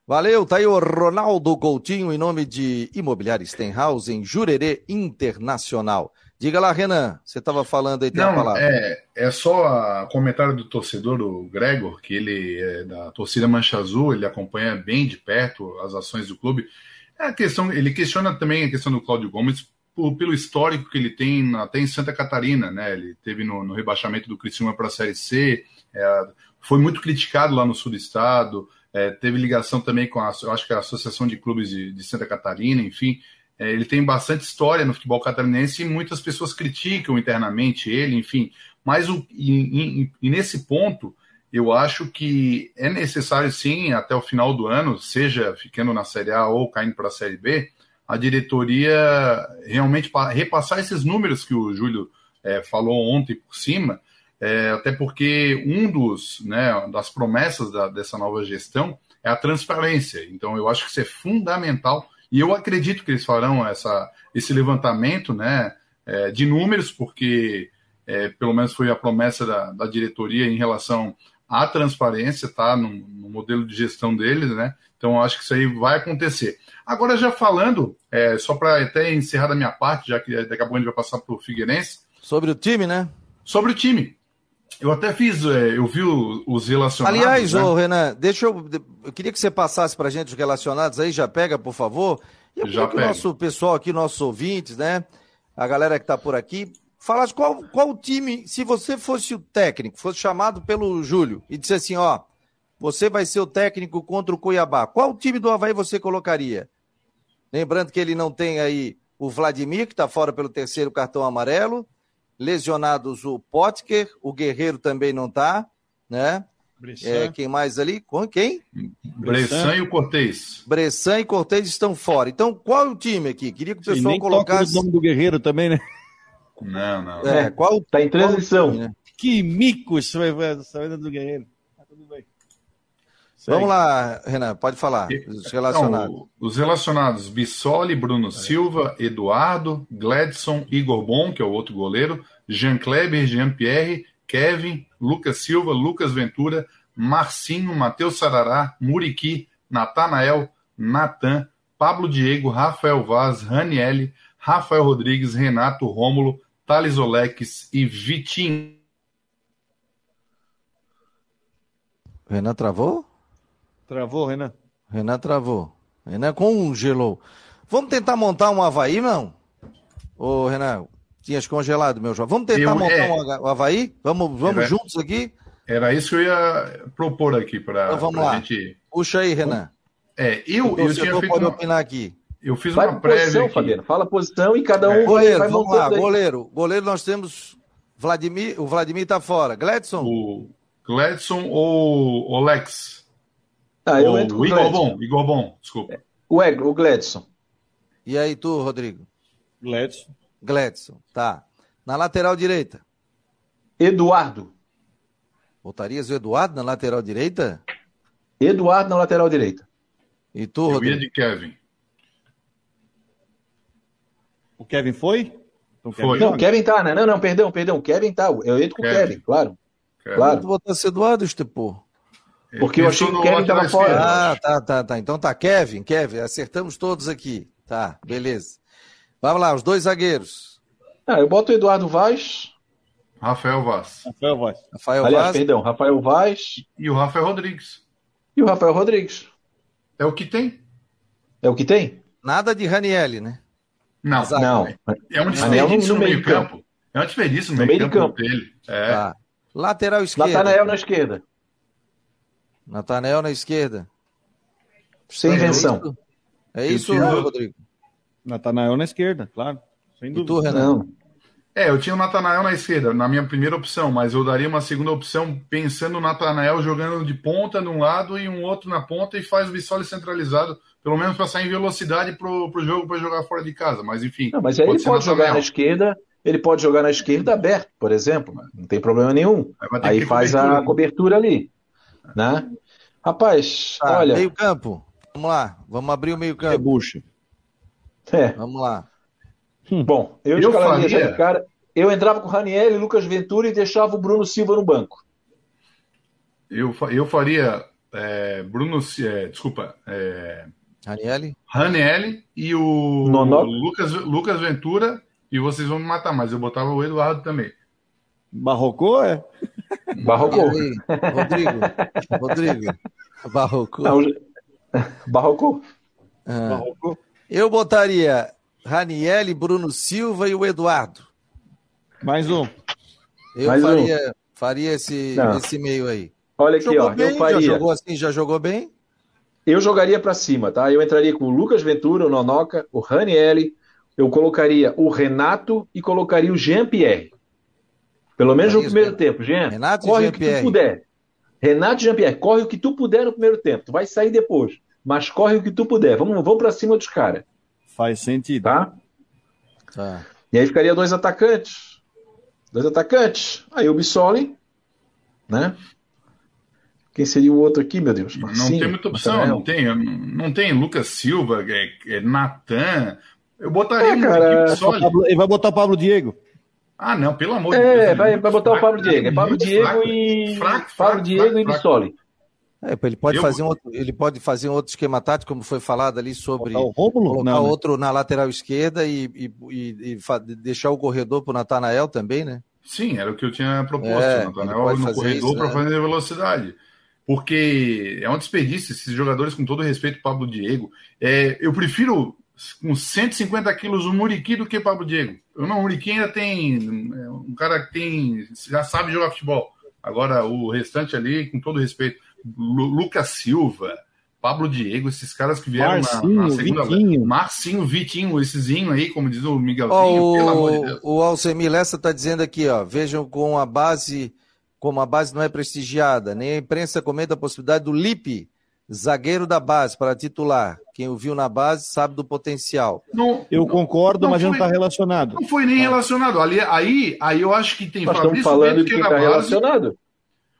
Speaker 1: Valeu, tá aí o Ronaldo Coutinho em nome de Imobiliária Stenhouse em Jurerê Internacional. Diga lá, Renan, você estava falando aí, tem
Speaker 3: Não,
Speaker 1: a palavra.
Speaker 3: É, é só o comentário do torcedor, o Gregor, que ele é da torcida Mancha Azul, ele acompanha bem de perto as ações do clube. É a questão, ele questiona também a questão do Cláudio Gomes por, pelo histórico que ele tem até em Santa Catarina, né? Ele teve no, no rebaixamento do Criciúma para a Série C, é, foi muito criticado lá no sul do estado, é, teve ligação também com a, acho que a Associação de Clubes de, de Santa Catarina, enfim. É, ele tem bastante história no futebol catarinense e muitas pessoas criticam internamente ele, enfim. Mas o, e, e, e nesse ponto, eu acho que é necessário sim, até o final do ano, seja ficando na Série A ou caindo para a Série B, a diretoria realmente repassar esses números que o Júlio é, falou ontem por cima, é, até porque um dos né, das promessas da, dessa nova gestão é a transparência. Então eu acho que isso é fundamental e eu acredito que eles farão essa, esse levantamento né, é, de números, porque é, pelo menos foi a promessa da, da, diretoria em relação à transparência, tá? No, no, modelo de gestão deles, né? Então acho que isso aí vai acontecer. Agora, já falando, é, só para até encerrar da minha parte, já que daqui a pouco a gente vai passar para o Figueirense.
Speaker 1: Sobre o time, né?
Speaker 3: Sobre o time. Eu até fiz, é, eu vi os relacionados.
Speaker 1: Aliás, né? ô, Renan, deixa eu. Eu queria que você passasse para gente os relacionados aí, já pega, por favor. E eu já que o nosso pessoal aqui, nossos ouvintes, né? A galera que está por aqui, falasse qual, qual time, se você fosse o técnico, fosse chamado pelo Júlio e disse assim: ó, você vai ser o técnico contra o Cuiabá, qual time do Havaí você colocaria? Lembrando que ele não tem aí o Vladimir, que está fora pelo terceiro cartão amarelo lesionados o Potker, o Guerreiro também não está, né? É, quem mais ali? Com quem?
Speaker 3: Bressan e o Cortez.
Speaker 1: Bressan e Cortez estão fora. Então, qual é o time aqui? Queria que o pessoal colocasse.
Speaker 4: o nome do Guerreiro também, né?
Speaker 3: Não, não.
Speaker 1: É, qual
Speaker 5: tá em transição. Time, né?
Speaker 4: Que mico saindo do Guerreiro. Tá tudo bem.
Speaker 1: Segue. Vamos lá, Renan, pode falar. Os relacionados. Não,
Speaker 3: os relacionados: Bissoli, Bruno é. Silva, Eduardo, Gladson, Igor Bom, que é o outro goleiro, Jean Kleber, Jean Pierre, Kevin, Lucas Silva, Lucas Ventura, Marcinho, Matheus Sarará, Muriqui, Natanael, Natan, Pablo Diego, Rafael Vaz, Raniele, Rafael Rodrigues, Renato Rômulo, Thales Oleques e Vitinho.
Speaker 1: Renan travou?
Speaker 4: Travou, Renan.
Speaker 1: Renan travou. Renan congelou. Vamos tentar montar um Havaí, não? Ô, Renan, tinhas congelado, meu jovem. Vamos tentar eu, montar é... um Havaí? Vamos, vamos era, juntos aqui?
Speaker 3: Era isso que eu ia propor aqui para
Speaker 1: então, vamos lá. gente. Puxa aí, Renan.
Speaker 3: É, eu, eu tinha feito
Speaker 1: pode uma... opinar aqui.
Speaker 3: Eu fiz vai uma prévia posição, aqui.
Speaker 5: Fabiano. Fala a posição e cada um
Speaker 1: é. goleiro, vai vamos lá, goleiro. Goleiro nós temos Vladimir, o Vladimir tá fora. Gladson?
Speaker 3: O Gladson ou o Lex?
Speaker 5: Ah, eu entro
Speaker 3: com o Igor Bom, Igor Bom, desculpa.
Speaker 5: O, Eg, o Gladson.
Speaker 1: E aí tu, Rodrigo?
Speaker 4: Gladson.
Speaker 1: Gladson, tá. Na lateral direita?
Speaker 5: Eduardo.
Speaker 1: Botarias o Eduardo na lateral direita?
Speaker 5: Eduardo na lateral direita.
Speaker 1: E tu, eu Rodrigo?
Speaker 3: de Kevin.
Speaker 4: O Kevin foi?
Speaker 5: Então, foi. Não, Kevin tá, né? Não, não, perdão, perdão. O Kevin tá. Eu entro com o Kevin, Kevin claro.
Speaker 1: Kevin. Claro. Tu botasse Eduardo, Estepô.
Speaker 5: Porque eu achei que o Kevin estava fora.
Speaker 1: Ah, tá, tá, tá. Então tá, Kevin, Kevin, acertamos todos aqui. Tá, beleza. Vamos lá, os dois zagueiros.
Speaker 5: Ah, eu boto o Eduardo Vaz.
Speaker 3: Rafael Vaz.
Speaker 4: Rafael Vaz.
Speaker 2: Rafael Aliás, Vaz. perdão, Rafael Vaz.
Speaker 3: E o Rafael Rodrigues.
Speaker 2: E o Rafael Rodrigues.
Speaker 3: É o que tem.
Speaker 2: É o que tem?
Speaker 1: Nada de Ranielli, né?
Speaker 2: Não, não.
Speaker 3: É um desperdício no, no meio campo. campo. É um desperdício no, no meio, meio campo, campo dele. É. Tá.
Speaker 1: Lateral esquerda.
Speaker 2: Natanael na esquerda.
Speaker 1: Natanael na esquerda.
Speaker 2: Sem invenção.
Speaker 1: É isso, é isso Rodrigo?
Speaker 4: Natanael na esquerda, claro. Sem dúvida. E tu,
Speaker 3: Renan? Não. É, eu tinha o Natanael na esquerda, na minha primeira opção, mas eu daria uma segunda opção pensando o Natanael jogando de ponta num lado e um outro na ponta e faz o Bissoli centralizado, pelo menos para sair em velocidade pro, pro jogo para jogar fora de casa. Mas enfim.
Speaker 2: Não, mas aí pode ele pode jogar na esquerda, ele pode jogar na esquerda aberto, por exemplo, não tem problema nenhum. Aí faz cobertura, a cobertura ali, né? Rapaz, tá, olha.
Speaker 1: Meio campo. Vamos lá, vamos abrir o meio campo.
Speaker 4: Rebuxa.
Speaker 2: É.
Speaker 1: Vamos lá.
Speaker 2: Hum. Bom, eu, eu faria... cara. Eu entrava com o Raniel, Lucas Ventura e deixava o Bruno Silva no banco.
Speaker 3: Eu, eu faria é, Bruno, é, desculpa, é,
Speaker 1: Raniel,
Speaker 3: Raniel e o Lucas, Lucas Ventura e vocês vão me matar, mas eu botava o Eduardo também.
Speaker 4: Barrocou, é?
Speaker 2: Barrocou.
Speaker 1: Rodrigo, Rodrigo, Barrocou.
Speaker 2: Barrocou.
Speaker 1: Ah. Barrocou. Eu botaria Raniel, Bruno Silva e o Eduardo.
Speaker 4: Mais um.
Speaker 1: Eu Mais faria, um. faria esse, esse meio aí.
Speaker 2: Olha aqui, jogou ó. Bem, eu faria.
Speaker 1: Já jogou assim, já jogou bem?
Speaker 2: Eu jogaria para cima, tá? Eu entraria com o Lucas Ventura, o Nonoca, o Raniel, eu colocaria o Renato e colocaria o Jean-Pierre. Pelo menos é no primeiro tempo. Jean, Renato corre o que tu puder. Renato e Jean-Pierre, corre o que tu puder no primeiro tempo. Tu vai sair depois mas corre o que tu puder. Vamos, vamos para cima dos caras.
Speaker 4: Faz sentido.
Speaker 2: Tá? tá? E aí ficaria dois atacantes. Dois atacantes. Aí o Bissoli, né? Quem seria o outro aqui, meu Deus?
Speaker 3: Marcinho, não tem muita opção, não tem, não tem Lucas Silva, é, é Natan. Eu botaria é,
Speaker 4: cara, Bissoli. Ele vai botar o Pablo Diego.
Speaker 3: Ah, não, pelo amor
Speaker 2: é, de Deus. É, vai, vai botar fraco, o Pablo Diego. É Pablo Diego fraco, e. Fraco, Pablo Diego e Bissoli.
Speaker 1: É, ele pode eu... fazer um outro, ele pode fazer um outro esquema tático, como foi falado ali sobre
Speaker 4: o Rômulo,
Speaker 1: colocar não, né? outro na lateral esquerda e, e, e, e deixar o corredor para o Natanael também, né?
Speaker 3: Sim, era o que eu tinha proposto, é, Natanael no corredor para né? fazer velocidade. Porque é um desperdício esses jogadores, com todo respeito, Pablo Diego. É, eu prefiro com 150 quilos o Muriqui do que Pablo Diego. Eu não, o Muriqui ainda tem é, um cara que tem já sabe jogar futebol. Agora o restante ali, com todo respeito, Lucas Silva, Pablo Diego, esses caras que vieram Marcinho, na, na segunda Vitinho. Marcinho, Vitinho, essesinho aí, como diz o Miguelzinho,
Speaker 1: oh, pelo amor de Deus. O Alcemir Lessa está dizendo aqui, ó, vejam com a base, como a base não é prestigiada, nem a imprensa comenta a possibilidade do Lipe, zagueiro da base, para titular. Quem o viu na base sabe do potencial.
Speaker 4: Não, eu concordo, não mas foi, não está relacionado.
Speaker 3: Não foi nem relacionado. Ali, aí, aí eu acho que tem
Speaker 2: Nós Fabrício estamos falando que está relacionado.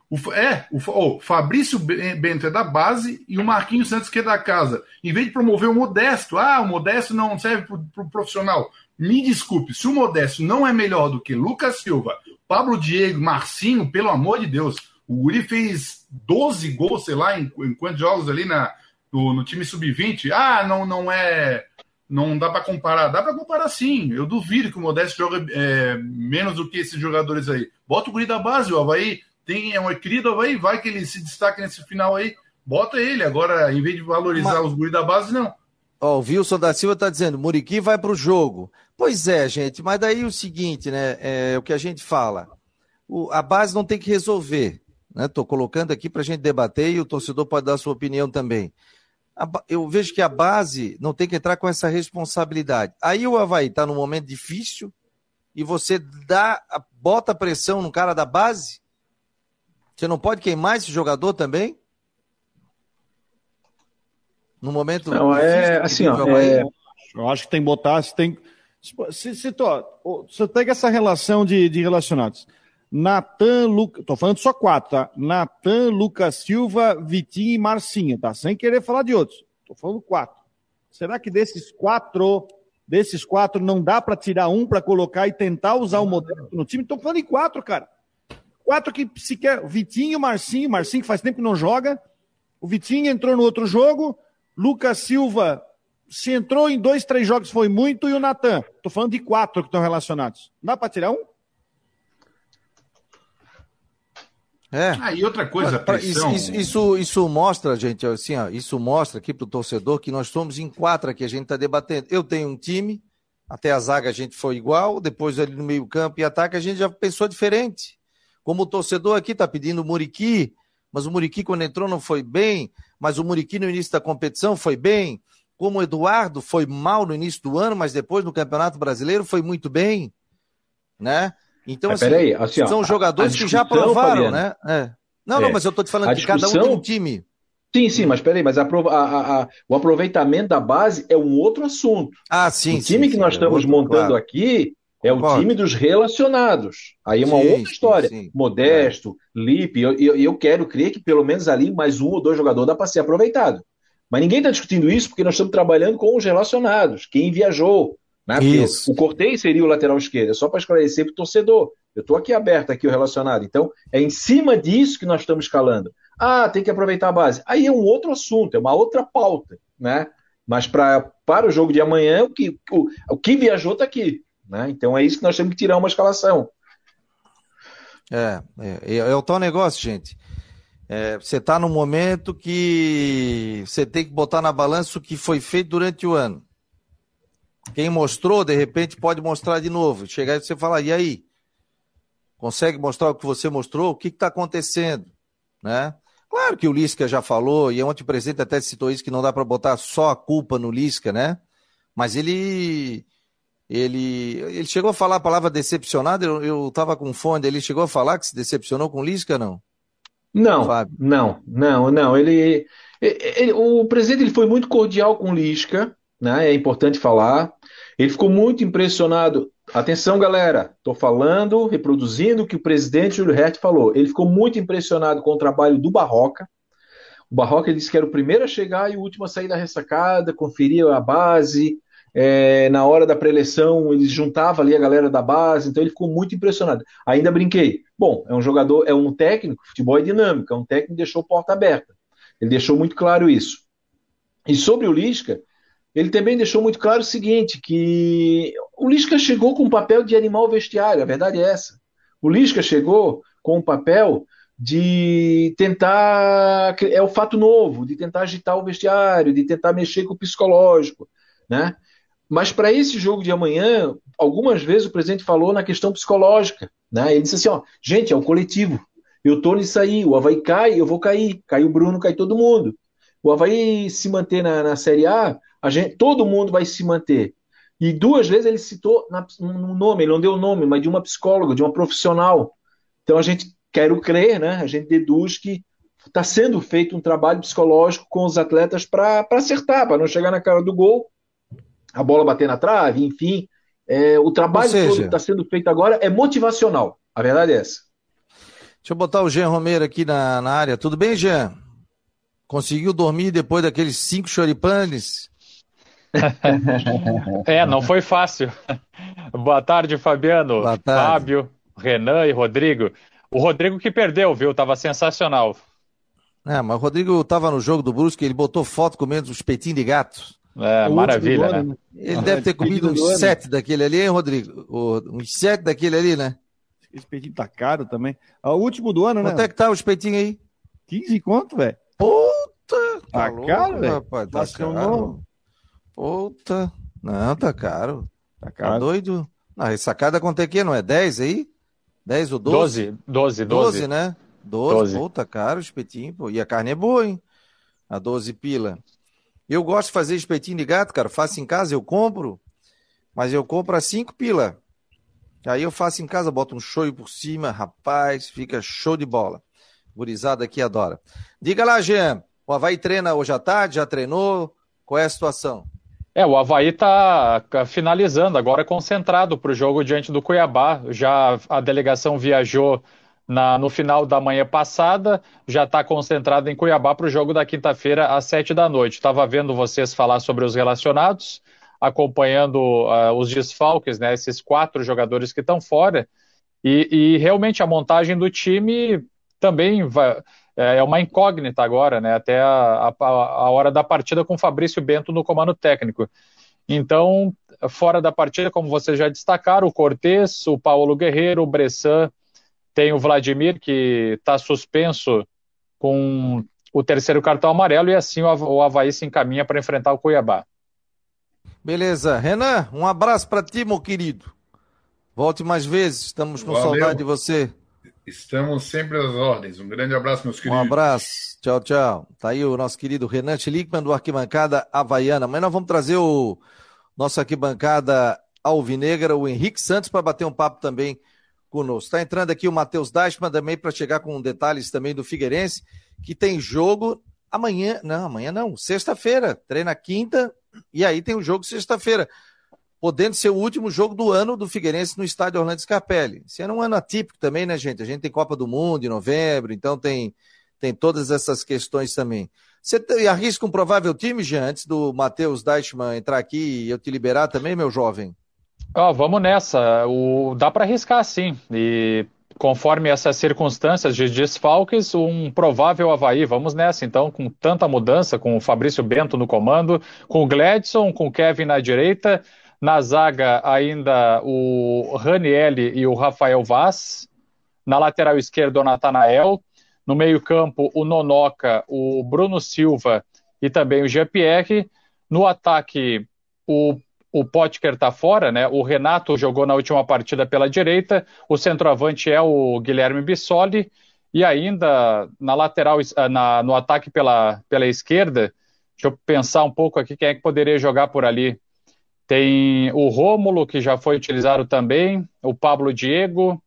Speaker 3: O, é, o, o Fabrício Bento é da base e o Marquinhos Santos que é da casa. Em vez de promover o Modesto, ah, o Modesto não serve para o pro profissional. Me desculpe, se o Modesto não é melhor do que Lucas Silva, Pablo Diego, Marcinho, pelo amor de Deus, o Uri fez 12 gols, sei lá, em, em quantos jogos ali na, no, no time sub-20. Ah, não, não é. Não dá para comparar. Dá para comparar sim. Eu duvido que o Modesto joga é, menos do que esses jogadores aí. Bota o Guri da base, o Havaí tem é um querido vai, vai que ele se destaque nesse final aí, bota ele. Agora, em vez de valorizar Mas... os guri da base, não.
Speaker 1: Ó, o Wilson da Silva está dizendo, Muriqui vai para o jogo. Pois é, gente, mas daí o seguinte, né? É o que a gente fala. O, a base não tem que resolver. Estou né? colocando aqui para a gente debater e o torcedor pode dar a sua opinião também. Eu vejo que a base não tem que entrar com essa responsabilidade. Aí o Havaí está num momento difícil e você dá, bota pressão no cara da base você não pode queimar esse jogador também? No momento.
Speaker 2: Não, é assim, ó. É...
Speaker 4: Eu acho que tem que botar. Se tem, se, se, tô, você pega essa relação de, de relacionados. Natan, Lucas. Tô falando só quatro, tá? Natan, Lucas Silva, Vitinho e Marcinho, tá? Sem querer falar de outros. Tô falando quatro. Será que desses quatro, desses quatro, não dá para tirar um para colocar e tentar usar o modelo no time? Tô falando em quatro, cara. Quatro que sequer. Vitinho, Marcinho, Marcinho que faz tempo que não joga. O Vitinho entrou no outro jogo. Lucas Silva se entrou em dois, três jogos foi muito. E o Natan. Tô falando de quatro que estão relacionados. Dá para tirar um?
Speaker 3: É. Ah, e outra coisa,
Speaker 1: pressão... isso, isso, isso, mostra, gente, assim, ó, isso mostra aqui para o torcedor que nós somos em quatro aqui, a gente está debatendo. Eu tenho um time, até a zaga a gente foi igual, depois ali no meio campo e ataque a gente já pensou diferente. Como o torcedor aqui está pedindo o Muriqui, mas o Muriqui quando entrou não foi bem, mas o Muriqui no início da competição foi bem. Como o Eduardo foi mal no início do ano, mas depois no Campeonato Brasileiro foi muito bem, né? Então, assim, peraí, assim, são ó, jogadores que já provaram, Fabiano, né? É. Não, é. não, mas eu estou te falando que cada um tem um time.
Speaker 2: Sim, sim, mas peraí, mas a, a, a, o aproveitamento da base é um outro assunto.
Speaker 1: Ah, sim.
Speaker 2: O time
Speaker 1: sim,
Speaker 2: que nós estamos outro, montando claro. aqui é o time dos relacionados. Aí é uma sim, outra história. Sim, Modesto, é. Lipe, eu, eu, eu, quero crer que pelo menos ali mais um ou dois jogadores dá para ser aproveitado. Mas ninguém está discutindo isso porque nós estamos trabalhando com os relacionados, quem viajou, né? O Cortez seria o lateral esquerdo, é só para esclarecer para o torcedor. Eu estou aqui aberto, aqui o relacionado. Então, é em cima disso que nós estamos escalando. Ah, tem que aproveitar a base. Aí é um outro assunto, é uma outra pauta, né? Mas pra, para o jogo de amanhã, o que, o, o que viajou está aqui. Né? Então é isso que nós temos que tirar uma escalação.
Speaker 1: É, é, é o tal negócio, gente. É, você está num momento que você tem que botar na balança o que foi feito durante o ano. Quem mostrou, de repente, pode mostrar de novo. Chegar e você falar, e aí? Consegue mostrar o que você mostrou? O que está acontecendo? Né? Claro que o Lisca já falou, e ontem o presidente até citou isso, que não dá para botar só a culpa no Lisca, né? Mas ele ele, ele chegou a falar a palavra decepcionado, eu estava com fone, ele chegou a falar que se decepcionou com o Lisca, não?
Speaker 2: Não, Fábio. não, não, não. Ele, ele, o presidente ele foi muito cordial com o Lisca, né? É importante falar. Ele ficou muito impressionado. Atenção, galera, estou falando, reproduzindo o que o presidente Júlio Hert falou. Ele ficou muito impressionado com o trabalho do Barroca. O Barroca disse que era o primeiro a chegar e o último a sair da ressacada, conferia a base. É, na hora da preleção, ele juntava ali a galera da base, então ele ficou muito impressionado. Ainda brinquei. Bom, é um jogador, é um técnico, futebol é dinâmico, é um técnico que deixou porta aberta. Ele deixou muito claro isso. E sobre o Lisca, ele também deixou muito claro o seguinte, que o Lisca chegou com o papel de animal vestiário, a verdade é essa. O Lisca chegou com o papel de tentar, é o fato novo, de tentar agitar o vestiário, de tentar mexer com o psicológico, né? Mas para esse jogo de amanhã, algumas vezes o presidente falou na questão psicológica, né? Ele disse assim, ó, gente, é o coletivo. Eu tô nisso aí, o Havaí cai, eu vou cair. Cai o Bruno, cai todo mundo. O Havaí se manter na, na Série a gente, todo mundo vai se manter. E duas vezes ele citou um nome, ele não deu o nome, mas de uma psicóloga, de uma profissional. Então a gente, quero crer, né? A gente deduz que está sendo feito um trabalho psicológico com os atletas para acertar, para não chegar na cara do gol, a bola bater na trave, enfim. É, o trabalho seja, todo que está sendo feito agora é motivacional. A verdade é essa.
Speaker 1: Deixa eu botar o Jean Romero aqui na, na área. Tudo bem, Jean? Conseguiu dormir depois daqueles cinco choripanes?
Speaker 6: É, não foi fácil. Boa tarde, Fabiano, Boa tarde. Fábio, Renan e Rodrigo. O Rodrigo que perdeu, viu? Tava sensacional.
Speaker 1: É, mas o Rodrigo tava no jogo do Brusque, ele botou foto comendo os peitinhos de gato.
Speaker 6: É, maravilha, né? né?
Speaker 1: Ele ah, deve ter comido uns sete daquele ali, hein, Rodrigo? uns sete daquele ali, né?
Speaker 4: Esse peitinho tá caro também. Ah, o último do ano,
Speaker 1: né? Quanto é que tá os peitinhos aí?
Speaker 4: 15 conto, velho.
Speaker 1: Puta!
Speaker 4: Tá, tá caro, velho? Rapaz,
Speaker 1: tá caro. Puta. Não, tá caro. Tá, caro. Tá doido? Não, ressacada quanto é que é? Não é 10 aí? 10 ou 12?
Speaker 6: 12, 12.
Speaker 1: 12, né? 12, 12. Puta, caro o espetinho, pô. E a carne é boa, hein? A 12 pila. Eu gosto de fazer espetinho de gato, cara. Faço em casa, eu compro. Mas eu compro a 5 pila. Aí eu faço em casa, boto um show por cima, rapaz, fica show de bola. Gurizada aqui adora. Diga lá, Jean. O Havaí treina hoje à tarde, já treinou? Qual é a situação?
Speaker 6: É, o Havaí está finalizando, agora concentrado para o jogo diante do Cuiabá. Já a delegação viajou na, no final da manhã passada, já está concentrado em Cuiabá para o jogo da quinta-feira às sete da noite. Estava vendo vocês falar sobre os relacionados, acompanhando uh, os desfalques, né, esses quatro jogadores que estão fora, e, e, realmente a montagem do time também vai, é, é uma incógnita agora, né? Até a, a, a hora da partida com o Fabrício Bento no comando técnico. Então, fora da partida, como vocês já destacaram, o Cortes, o Paulo Guerreiro, o Bressan tem o Vladimir, que está suspenso com o terceiro cartão amarelo, e assim o Havaí se encaminha para enfrentar o Cuiabá.
Speaker 1: Beleza. Renan, um abraço para ti, meu querido. Volte mais vezes, estamos com Valeu. saudade de você.
Speaker 3: Estamos sempre às ordens. Um grande abraço, meus queridos.
Speaker 1: Um abraço. Tchau, tchau. Tá aí o nosso querido Renan Schlickman do Arquibancada Havaiana. Mas nós vamos trazer o nosso arquibancada Alvinegra, o Henrique Santos, para bater um papo também conosco. Está entrando aqui o Matheus Dashman também para chegar com detalhes também do Figueirense, que tem jogo amanhã, não, amanhã não, sexta-feira, treina quinta e aí tem o jogo sexta-feira, podendo ser o último jogo do ano do Figueirense no estádio Orlando Scarpelli. Esse ano é um ano atípico também, né, gente? A gente tem Copa do Mundo em novembro, então tem, tem todas essas questões também. Você arrisca um provável time, Jean, antes do Matheus Deichmann entrar aqui e eu te liberar também, meu jovem?
Speaker 6: Oh, vamos nessa. O, dá para arriscar sim. E conforme essas circunstâncias de desfalques, um provável Havaí. Vamos nessa, então, com tanta mudança, com o Fabrício Bento no comando, com o Gladson, com o Kevin na direita, na zaga ainda o Raniel e o Rafael Vaz, na lateral esquerda o Natanael, no meio-campo o Nonoca, o Bruno Silva e também o Jean-Pierre, no ataque o o Potker está fora, né? O Renato jogou na última partida pela direita, o centroavante é o Guilherme Bissoli, e ainda na lateral, ah, na, no ataque pela, pela esquerda, deixa eu pensar um pouco aqui quem é que poderia jogar por ali. Tem o Rômulo, que já foi utilizado também, o Pablo Diego.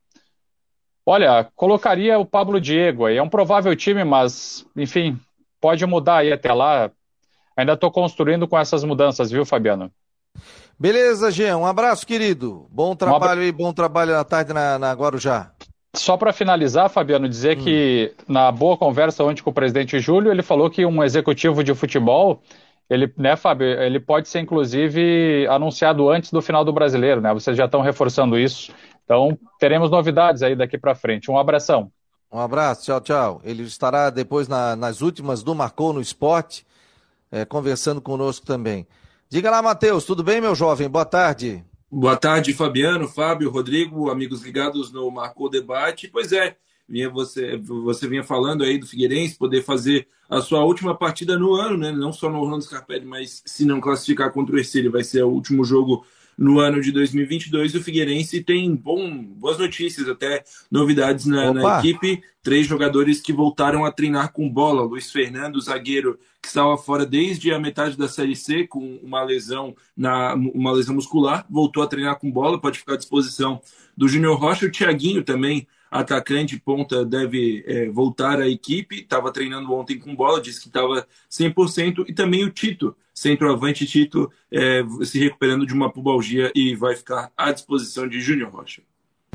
Speaker 6: Olha, colocaria o Pablo Diego aí. É um provável time, mas, enfim, pode mudar aí até lá. Ainda estou construindo com essas mudanças, viu, Fabiano?
Speaker 1: Beleza, Jean. Um abraço, querido. Bom trabalho um e bom trabalho à tarde na, na Guarujá.
Speaker 6: Só para finalizar, Fabiano, dizer hum. que na boa conversa ontem com o presidente Júlio, ele falou que um executivo de futebol, ele, né, Fábio, ele pode ser inclusive anunciado antes do final do brasileiro, né? Vocês já estão reforçando isso. Então, teremos novidades aí daqui para frente. Um abração.
Speaker 1: Um abraço, tchau, tchau. Ele estará depois na, nas últimas do Marcou no Esporte, é, conversando conosco também. Diga lá, Matheus, tudo bem, meu jovem? Boa tarde.
Speaker 7: Boa tarde, Fabiano, Fábio, Rodrigo, amigos ligados no Marcou Debate. Pois é, vinha você, você vinha falando aí do Figueirense poder fazer a sua última partida no ano, né? Não só no Orlando Scarpelli, mas se não classificar contra o Ercílio, vai ser o último jogo no ano de 2022. O Figueirense tem bom, boas notícias, até novidades na, na, equipe. Três jogadores que voltaram a treinar com bola. Luiz Fernando, zagueiro que estava fora desde a metade da Série C com uma lesão na uma lesão muscular, voltou a treinar com bola, pode ficar à disposição do Júnior Rocha. O Thiaguinho também, atacante ponta, deve é, voltar à equipe. Estava treinando ontem com bola, disse que estava 100%. E também o Tito, centroavante Tito, é, se recuperando de uma pubalgia e vai ficar à disposição de Júnior Rocha.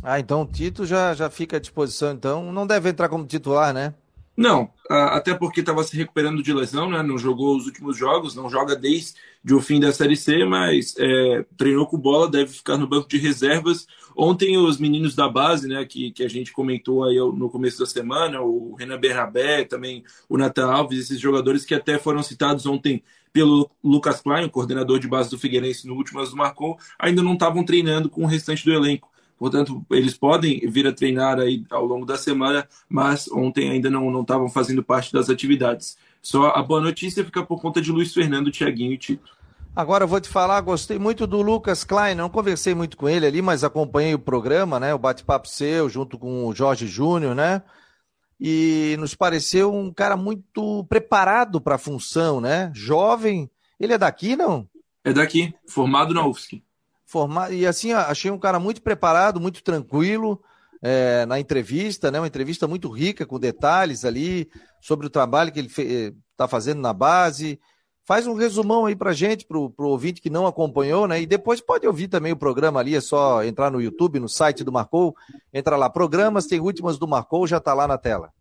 Speaker 1: Ah, então o Tito já, já fica à disposição, então não deve entrar como titular, né?
Speaker 7: Não, até porque estava se recuperando de lesão, né? Não jogou os últimos jogos, não joga desde o fim da Série C, mas é, treinou com bola, deve ficar no banco de reservas. Ontem os meninos da base, né, que, que a gente comentou aí no começo da semana, o Renan Bernabé, também o Nathan Alves, esses jogadores que até foram citados ontem pelo Lucas Klein, o coordenador de base do Figueirense no último do marcou, ainda não estavam treinando com o restante do elenco. Portanto, eles podem vir a treinar aí ao longo da semana, mas ontem ainda não estavam fazendo parte das atividades. Só a boa notícia fica por conta de Luiz Fernando, Thiaguinho e Tito.
Speaker 1: Agora eu vou te falar, gostei muito do Lucas Klein, não conversei muito com ele ali, mas acompanhei o programa, né? O bate-papo seu, junto com o Jorge Júnior, né? E nos pareceu um cara muito preparado para a função, né? Jovem. Ele é daqui, não?
Speaker 7: É daqui, formado na UFSC.
Speaker 1: Formado, e assim, achei um cara muito preparado, muito tranquilo é, na entrevista, né? Uma entrevista muito rica, com detalhes ali sobre o trabalho que ele está fazendo na base. Faz um resumão aí pra gente, pro, pro ouvinte que não acompanhou, né? E depois pode ouvir também o programa ali, é só entrar no YouTube, no site do Marcou, entra lá, programas, tem últimas do Marcou, já tá lá na tela.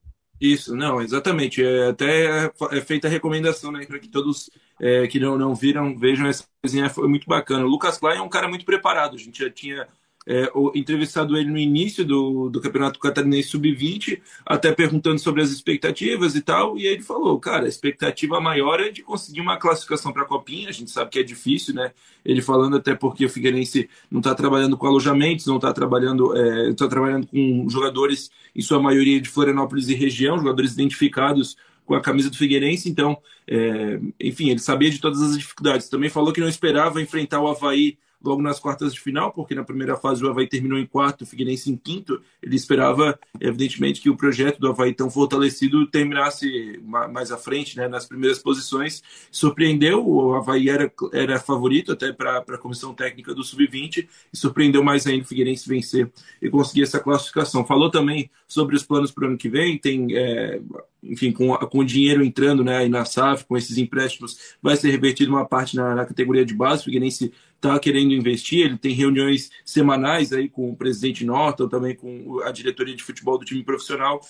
Speaker 7: Isso, não, exatamente. É, até é feita a recomendação, né, para que todos é, que não, não viram vejam essa coisinha, foi muito bacana. O Lucas Klein é um cara muito preparado, a gente já tinha é, entrevistado ele no início do, do Campeonato Catarinense Sub-20, até perguntando sobre as expectativas e tal, e ele falou, cara, a expectativa maior é de conseguir uma classificação para a Copinha, a gente sabe que é difícil, né? Ele falando até porque o Figueirense não está trabalhando com alojamentos, não está trabalhando, é, tá trabalhando com jogadores, em sua maioria de Florianópolis e região, jogadores identificados com a camisa do Figueirense, então, é, enfim, ele sabia de todas as dificuldades. Também falou que não esperava enfrentar o Havaí logo nas quartas de final, porque na primeira fase o Havaí terminou em quarto, o Figueirense em quinto. Ele esperava, evidentemente, que o projeto do Havaí tão fortalecido terminasse mais à frente, né, nas primeiras posições. Surpreendeu, o Havaí era, era favorito até para a comissão técnica do Sub-20 e surpreendeu mais ainda o Figueirense vencer e conseguir essa classificação. Falou também sobre os planos para o ano que vem, tem. É, enfim, com, com o dinheiro entrando né, na SAF, com esses empréstimos, vai ser revertido uma parte na, na categoria de base. O Figueirense está querendo investir, ele tem reuniões semanais aí com o presidente Norton, também com a diretoria de futebol do time profissional,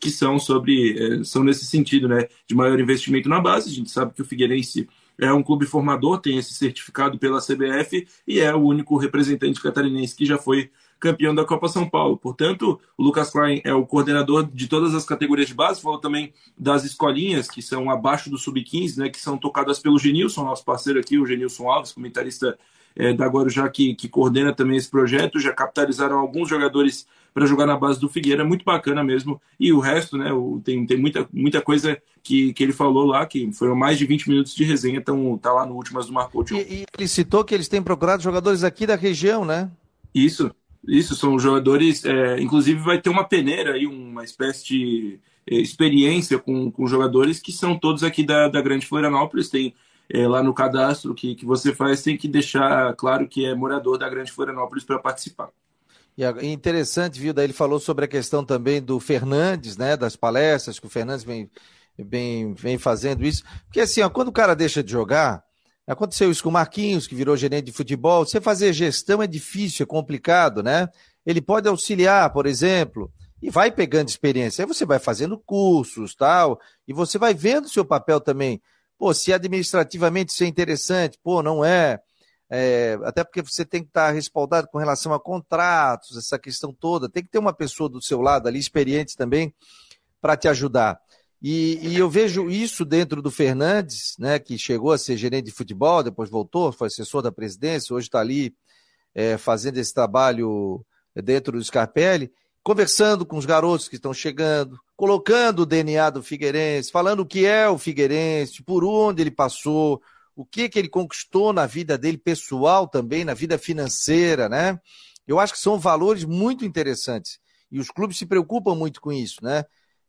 Speaker 7: que são sobre, é, são nesse sentido, né, de maior investimento na base. A gente sabe que o Figueirense é um clube formador, tem esse certificado pela CBF e é o único representante catarinense que já foi campeão da Copa São Paulo. Portanto, o Lucas Klein é o coordenador de todas as categorias de base, falou também das escolinhas que são abaixo do sub-15, né, que são tocadas pelo Genilson, nosso parceiro aqui, o Genilson Alves, comentarista é, da Guarujá, que, que coordena também esse projeto, já capitalizaram alguns jogadores para jogar na base do Figueira, muito bacana mesmo. E o resto, né, o, tem, tem muita, muita coisa que, que ele falou lá, que foram mais de 20 minutos de resenha, então tá lá no Últimas do Marco.
Speaker 1: E, e ele citou que eles têm procurado jogadores aqui da região, né?
Speaker 7: Isso, isso, são jogadores. É, inclusive, vai ter uma peneira aí, uma espécie de é, experiência com, com jogadores que são todos aqui da, da Grande Florianópolis. Tem é, lá no cadastro que, que você faz, tem que deixar claro que é morador da Grande Florianópolis para participar.
Speaker 1: E interessante, viu? Daí ele falou sobre a questão também do Fernandes, né? Das palestras, que o Fernandes vem, vem, vem fazendo isso. Porque assim, ó, quando o cara deixa de jogar, Aconteceu isso com o Marquinhos, que virou gerente de futebol. Você fazer gestão é difícil, é complicado, né? Ele pode auxiliar, por exemplo, e vai pegando experiência. Aí você vai fazendo cursos, tal, e você vai vendo o seu papel também. Pô, se administrativamente isso é interessante, pô, não é. é. até porque você tem que estar respaldado com relação a contratos, essa questão toda. Tem que ter uma pessoa do seu lado ali, experiente também, para te ajudar. E, e, eu vejo isso dentro do Fernandes, né, que chegou a ser gerente de futebol, depois voltou, foi assessor da presidência, hoje está ali é, fazendo esse trabalho dentro do Scarpelli, conversando com os garotos que estão chegando, colocando o DNA do Figueirense, falando o que é o Figueirense, por onde ele passou, o que, que ele conquistou na vida dele pessoal também, na vida financeira, né? Eu acho que são valores muito interessantes. E os clubes se preocupam muito com isso, né?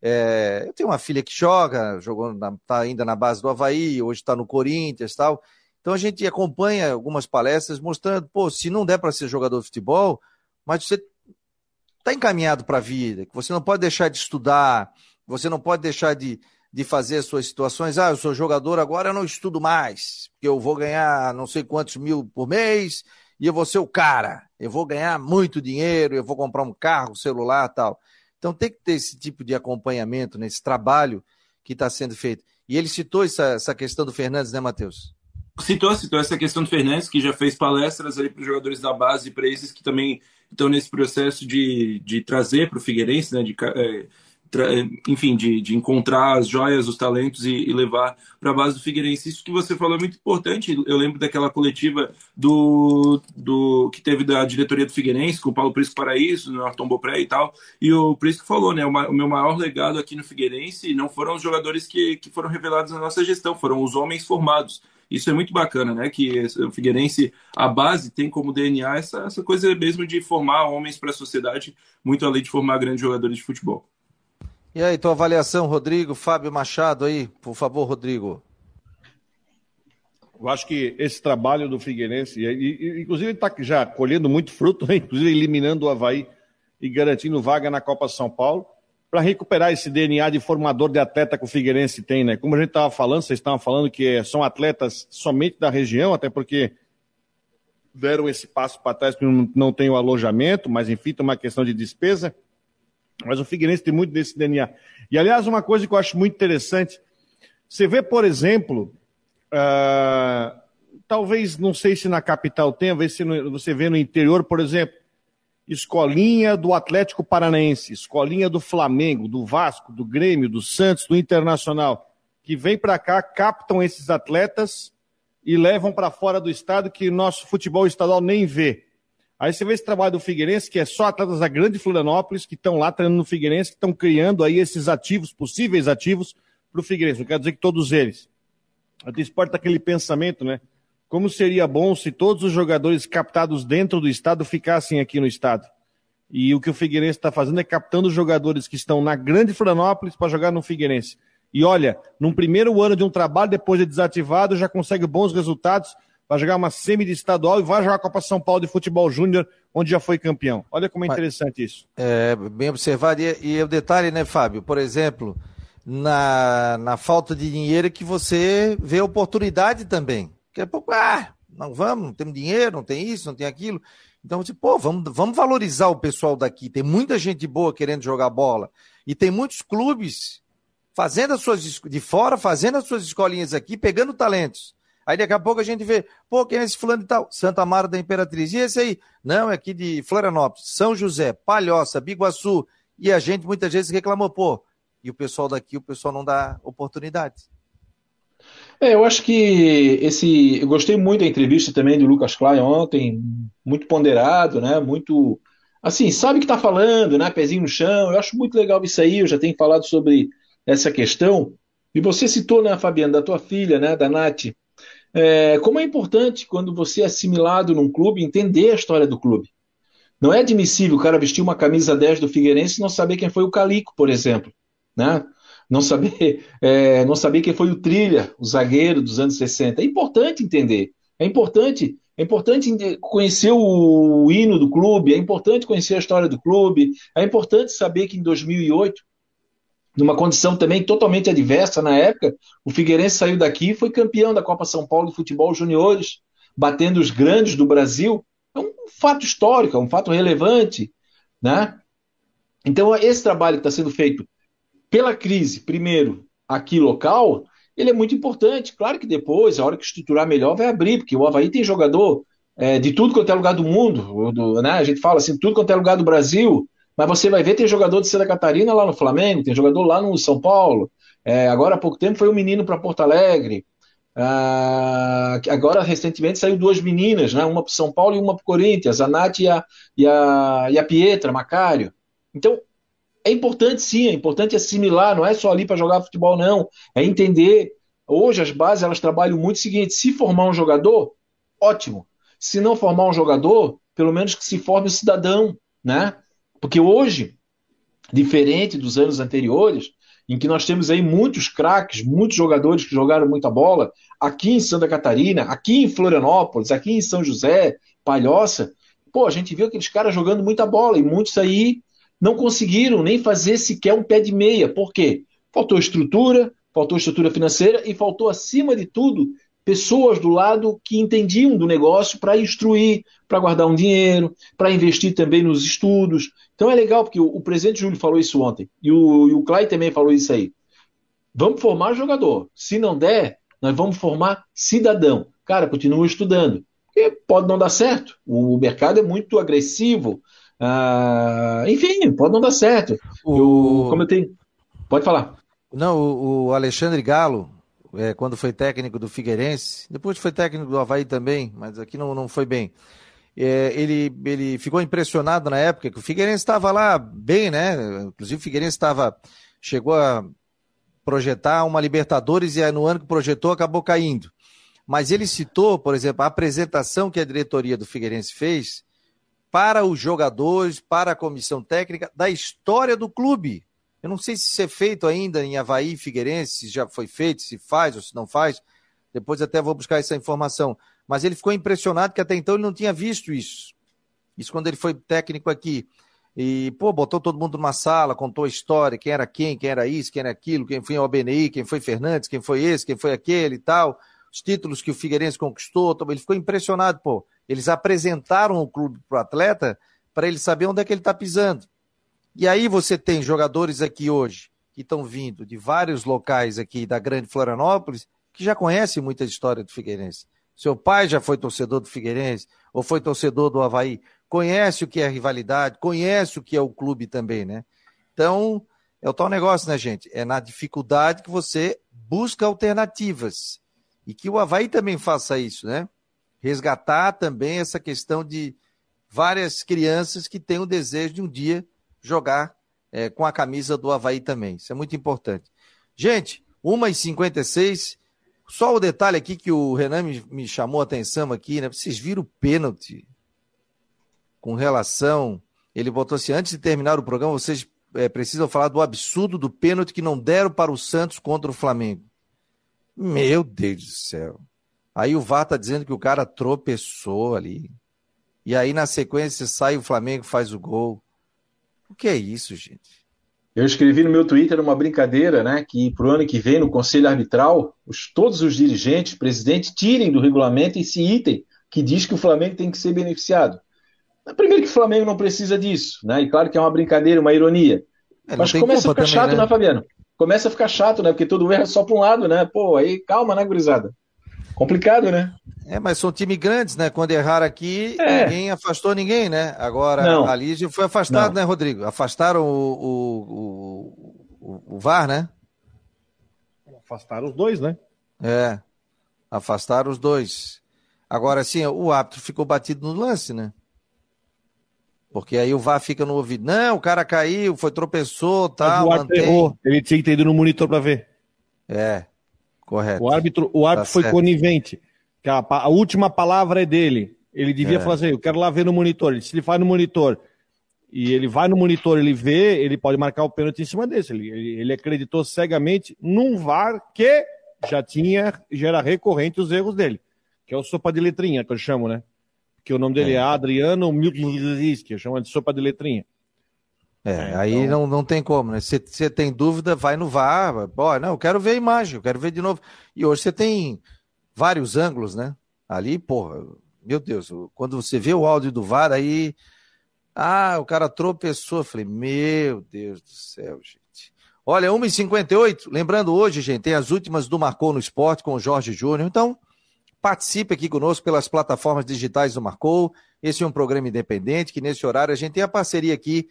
Speaker 1: É, eu tenho uma filha que joga, jogou está ainda na base do Havaí, hoje está no Corinthians tal. Então a gente acompanha algumas palestras mostrando, pô, se não der para ser jogador de futebol, mas você está encaminhado para a vida, que você não pode deixar de estudar, você não pode deixar de, de fazer as suas situações. Ah, eu sou jogador agora, eu não estudo mais, porque eu vou ganhar não sei quantos mil por mês e eu vou ser o cara. Eu vou ganhar muito dinheiro, eu vou comprar um carro, celular tal. Então tem que ter esse tipo de acompanhamento nesse trabalho que está sendo feito. E ele citou essa, essa questão do Fernandes, né, Matheus?
Speaker 7: Citou, citou essa questão do Fernandes, que já fez palestras ali para os jogadores da base e para esses que também estão nesse processo de, de trazer para o Figueirense, né, de, é, enfim, de, de encontrar as joias, os talentos e, e levar para a base do Figueirense. Isso que você falou é muito importante. Eu lembro daquela coletiva do, do que teve da diretoria do Figueirense, com o Paulo Prisco Paraíso, no Arton Bopré e tal, e o Prisco falou, né, o, o, meu maior legado aqui no Figueirense não foram os jogadores que, que foram revelados na nossa gestão, foram os homens formados. Isso é muito bacana, né? Que o Figueirense, a base, tem como DNA essa, essa coisa mesmo de formar homens para a sociedade, muito além de formar grandes jogadores de futebol.
Speaker 1: E aí, tua avaliação, Rodrigo, Fábio Machado aí, por favor, Rodrigo.
Speaker 4: Eu acho que esse trabalho do Figueirense, e, e, inclusive ele está já colhendo muito fruto, né? inclusive eliminando o Havaí e garantindo vaga na Copa São Paulo, para recuperar esse DNA de formador de atleta que o Figueirense tem, né? Como a gente estava falando, vocês estavam falando que são atletas somente da região, até porque deram esse passo para trás porque não, não tem o alojamento, mas enfim, tem uma questão de despesa. Mas o Figueirense tem muito desse DNA. E, aliás, uma coisa que eu acho muito interessante, você vê, por exemplo, uh, talvez, não sei se na capital tem, talvez se você vê no interior, por exemplo, escolinha do Atlético Paranaense, escolinha do Flamengo, do Vasco, do Grêmio, do Santos, do Internacional, que vem para cá, captam esses atletas e levam para fora do estado que nosso futebol estadual nem vê. Aí você vê esse trabalho do Figueirense, que é só atletas da grande Florianópolis, que estão lá treinando no Figueirense, que estão criando aí esses ativos, possíveis ativos, para o Figueirense. Não quero dizer que todos eles. Até esporte aquele pensamento, né? Como seria bom se todos os jogadores captados dentro do estado ficassem aqui no estado. E o que o Figueirense está fazendo é captando jogadores que estão na grande Florianópolis para jogar no Figueirense. E olha, num primeiro ano de um trabalho, depois de desativado, já consegue bons resultados, vai jogar uma semi de estadual e vai jogar a Copa São Paulo de Futebol Júnior, onde já foi campeão. Olha como é interessante isso.
Speaker 1: É, bem observado. E, e o detalhe, né, Fábio? Por exemplo, na, na falta de dinheiro que você vê oportunidade também. Daqui a pouco, ah, não vamos, não temos dinheiro, não tem isso, não tem aquilo. Então, tipo, pô, vamos, vamos valorizar o pessoal daqui. Tem muita gente boa querendo jogar bola. E tem muitos clubes fazendo as suas de fora, fazendo as suas escolinhas aqui, pegando talentos. Aí daqui a pouco a gente vê, pô, quem é esse fulano e tal? Santa Mara da Imperatriz. E esse aí? Não, é aqui de Florianópolis, São José, Palhoça, Biguaçu. E a gente muitas vezes reclamou, pô, e o pessoal daqui, o pessoal não dá oportunidades.
Speaker 2: É, eu acho que esse. Eu gostei muito da entrevista também do Lucas Klein ontem, muito ponderado, né? Muito. Assim, sabe o que está falando, né? Pezinho no chão. Eu acho muito legal isso aí. Eu já tenho falado sobre essa questão. E você citou, né, Fabiana, da tua filha, né, da Nath. É, como é importante quando você é assimilado num clube entender a história do clube. Não é admissível o cara vestir uma camisa 10 do Figueirense e não saber quem foi o Calico, por exemplo. Né? Não, saber, é, não saber quem foi o Trilha, o zagueiro dos anos 60. É importante entender. É importante é importante conhecer o hino do clube, é importante conhecer a história do clube, é importante saber que em 2008 numa condição também totalmente adversa na época, o Figueirense saiu daqui e foi campeão da Copa São Paulo de Futebol Juniores, batendo os grandes do Brasil. É um fato histórico, é um fato relevante, né? Então, esse trabalho que está sendo feito pela crise, primeiro, aqui local, ele é muito importante. Claro que depois, a hora que estruturar melhor, vai abrir, porque o Havaí tem jogador é, de tudo quanto é lugar do mundo, do, né? a gente fala assim, tudo quanto é lugar do Brasil, mas você vai ver, tem jogador de Santa Catarina lá no Flamengo, tem jogador lá no São Paulo. É, agora há pouco tempo foi um menino para Porto Alegre. Ah, agora, recentemente, saiu duas meninas, né? uma para São Paulo e uma para Corinthians, a Nath e a, e, a, e a Pietra, Macário. Então, é importante sim, é importante assimilar, não é só ali para jogar futebol, não. É entender. Hoje as bases elas trabalham muito o seguinte: se formar um jogador, ótimo. Se não formar um jogador, pelo menos que se forme um cidadão, né? Porque hoje, diferente dos anos anteriores, em que nós temos aí muitos craques, muitos jogadores que jogaram muita bola, aqui em Santa Catarina, aqui em Florianópolis, aqui em São José, Palhoça, pô, a gente viu aqueles caras jogando muita bola e muitos aí não conseguiram nem fazer sequer um pé de meia. Por quê? Faltou estrutura, faltou estrutura financeira e faltou, acima de tudo, pessoas do lado que entendiam do negócio para instruir, para guardar um dinheiro, para investir também nos estudos. Então é legal, porque o, o presidente Júlio falou isso ontem, e o, e o Clay também falou isso aí. Vamos formar jogador. Se não der, nós vamos formar cidadão. Cara, continua estudando. Porque pode não dar certo. O mercado é muito agressivo. Ah, enfim, pode não dar certo. O... Eu, como eu tenho. Pode falar.
Speaker 1: Não, o, o Alexandre Galo, é, quando foi técnico do Figueirense, depois foi técnico do Havaí também, mas aqui não, não foi bem. É, ele, ele ficou impressionado na época que o Figueirense estava lá bem, né? Inclusive o Figueirense estava chegou a projetar uma Libertadores e no ano que projetou acabou caindo. Mas ele citou, por exemplo, a apresentação que a diretoria do Figueirense fez para os jogadores, para a comissão técnica da história do clube. Eu não sei se isso é feito ainda em Havaí, Figueirense, se já foi feito, se faz ou se não faz. Depois até vou buscar essa informação. Mas ele ficou impressionado que até então ele não tinha visto isso. Isso quando ele foi técnico aqui. E, pô, botou todo mundo numa sala, contou a história, quem era quem, quem era isso, quem era aquilo, quem foi o ABNI, quem foi Fernandes, quem foi esse, quem foi aquele e tal, os títulos que o Figueirense conquistou. Ele ficou impressionado, pô. Eles apresentaram o clube para o atleta para ele saber onde é que ele está pisando. E aí você tem jogadores aqui hoje que estão vindo de vários locais aqui da Grande Florianópolis que já conhecem muita história do Figueirense. Seu pai já foi torcedor do Figueirense ou foi torcedor do Havaí. conhece o que é rivalidade, conhece o que é o clube também, né? Então, é o tal negócio, né, gente? É na dificuldade que você busca alternativas. E que o Havaí também faça isso, né? Resgatar também essa questão de várias crianças que têm o desejo de um dia jogar é, com a camisa do Havaí também. Isso é muito importante. Gente, 1h56. Só o detalhe aqui que o Renan me, me chamou a atenção aqui, né? Vocês viram o pênalti com relação. Ele botou assim: antes de terminar o programa, vocês é, precisam falar do absurdo do pênalti que não deram para o Santos contra o Flamengo. Meu Deus do céu. Aí o VAR tá dizendo que o cara tropeçou ali. E aí, na sequência, sai o Flamengo faz o gol. O que é isso, gente?
Speaker 2: Eu escrevi no meu Twitter uma brincadeira, né? Que para o ano que vem, no Conselho Arbitral, os, todos os dirigentes, presidentes, tirem do regulamento esse item que diz que o Flamengo tem que ser beneficiado. Primeiro que o Flamengo não precisa disso, né? E claro que é uma brincadeira, uma ironia. É, Mas começa a ficar também, chato, né? né, Fabiano? Começa a ficar chato, né? Porque todo erro é só para um lado, né? Pô, aí calma, né, gurizada? Complicado, né?
Speaker 1: É, mas são times grandes, né? Quando erraram aqui, é. ninguém afastou ninguém, né? Agora, não. a Lígia foi afastado, não. né, Rodrigo? Afastaram o, o, o, o, VAR, né?
Speaker 4: Afastaram os dois, né?
Speaker 1: É, afastaram os dois. Agora, sim, o árbitro ficou batido no lance, né? Porque aí o VAR fica no ouvido. Não, o cara caiu, foi tropeçou, tal.
Speaker 4: Tá, mantém... errou. Ele tinha que ter ido no monitor para ver.
Speaker 1: É, correto.
Speaker 4: O árbitro, o árbitro tá foi certo. conivente. Que a, a, última palavra é dele. Ele devia é. falar assim: eu quero lá ver no monitor. Se ele faz no monitor e ele vai no monitor, ele vê, ele pode marcar o pênalti em cima desse. Ele, ele, ele acreditou cegamente num VAR que já tinha, já era recorrente os erros dele. Que é o sopa de letrinha, que eu chamo, né? que o nome dele é, é Adriano Milton que chama de sopa de letrinha.
Speaker 1: É, é aí então... não, não tem como, né? Se você tem dúvida, vai no VAR. Ó, não, eu quero ver a imagem, eu quero ver de novo. E hoje você tem vários ângulos, né? Ali, porra, meu Deus, quando você vê o áudio do VAR, aí. Ah, o cara tropeçou. Eu falei, meu Deus do céu, gente. Olha, 1h58. Lembrando, hoje, gente, tem as últimas do Marcou no Esporte com o Jorge Júnior. Então, Participe aqui conosco pelas plataformas digitais do Marcou. Esse é um programa independente que, nesse horário, a gente tem a parceria aqui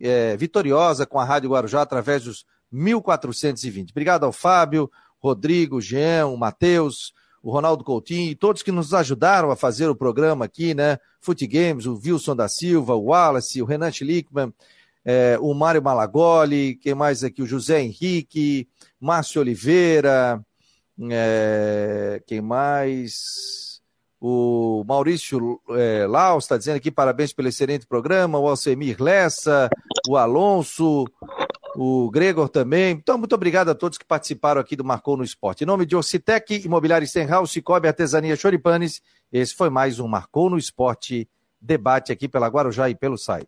Speaker 1: é, vitoriosa com a Rádio Guarujá através dos 1420. Obrigado ao Fábio, Rodrigo, Jean, o Matheus, o Ronaldo Coutinho e todos que nos ajudaram a fazer o programa aqui, né? Fute Games, o Wilson da Silva, o Wallace, o Renan Schlickman, é, o Mário Malagoli, quem mais aqui? O José Henrique, Márcio Oliveira, é, quem mais? O Maurício é, Laus está dizendo aqui parabéns pelo excelente programa. O Alcemir Lessa, o Alonso, o Gregor também. Então, muito obrigado a todos que participaram aqui do Marcou no Esporte. Em nome de Ocitec, Imobiliário Stenhouse, Cicobi, Artesania Choripanes, esse foi mais um Marcou no Esporte debate aqui pela Guarujá e pelo site.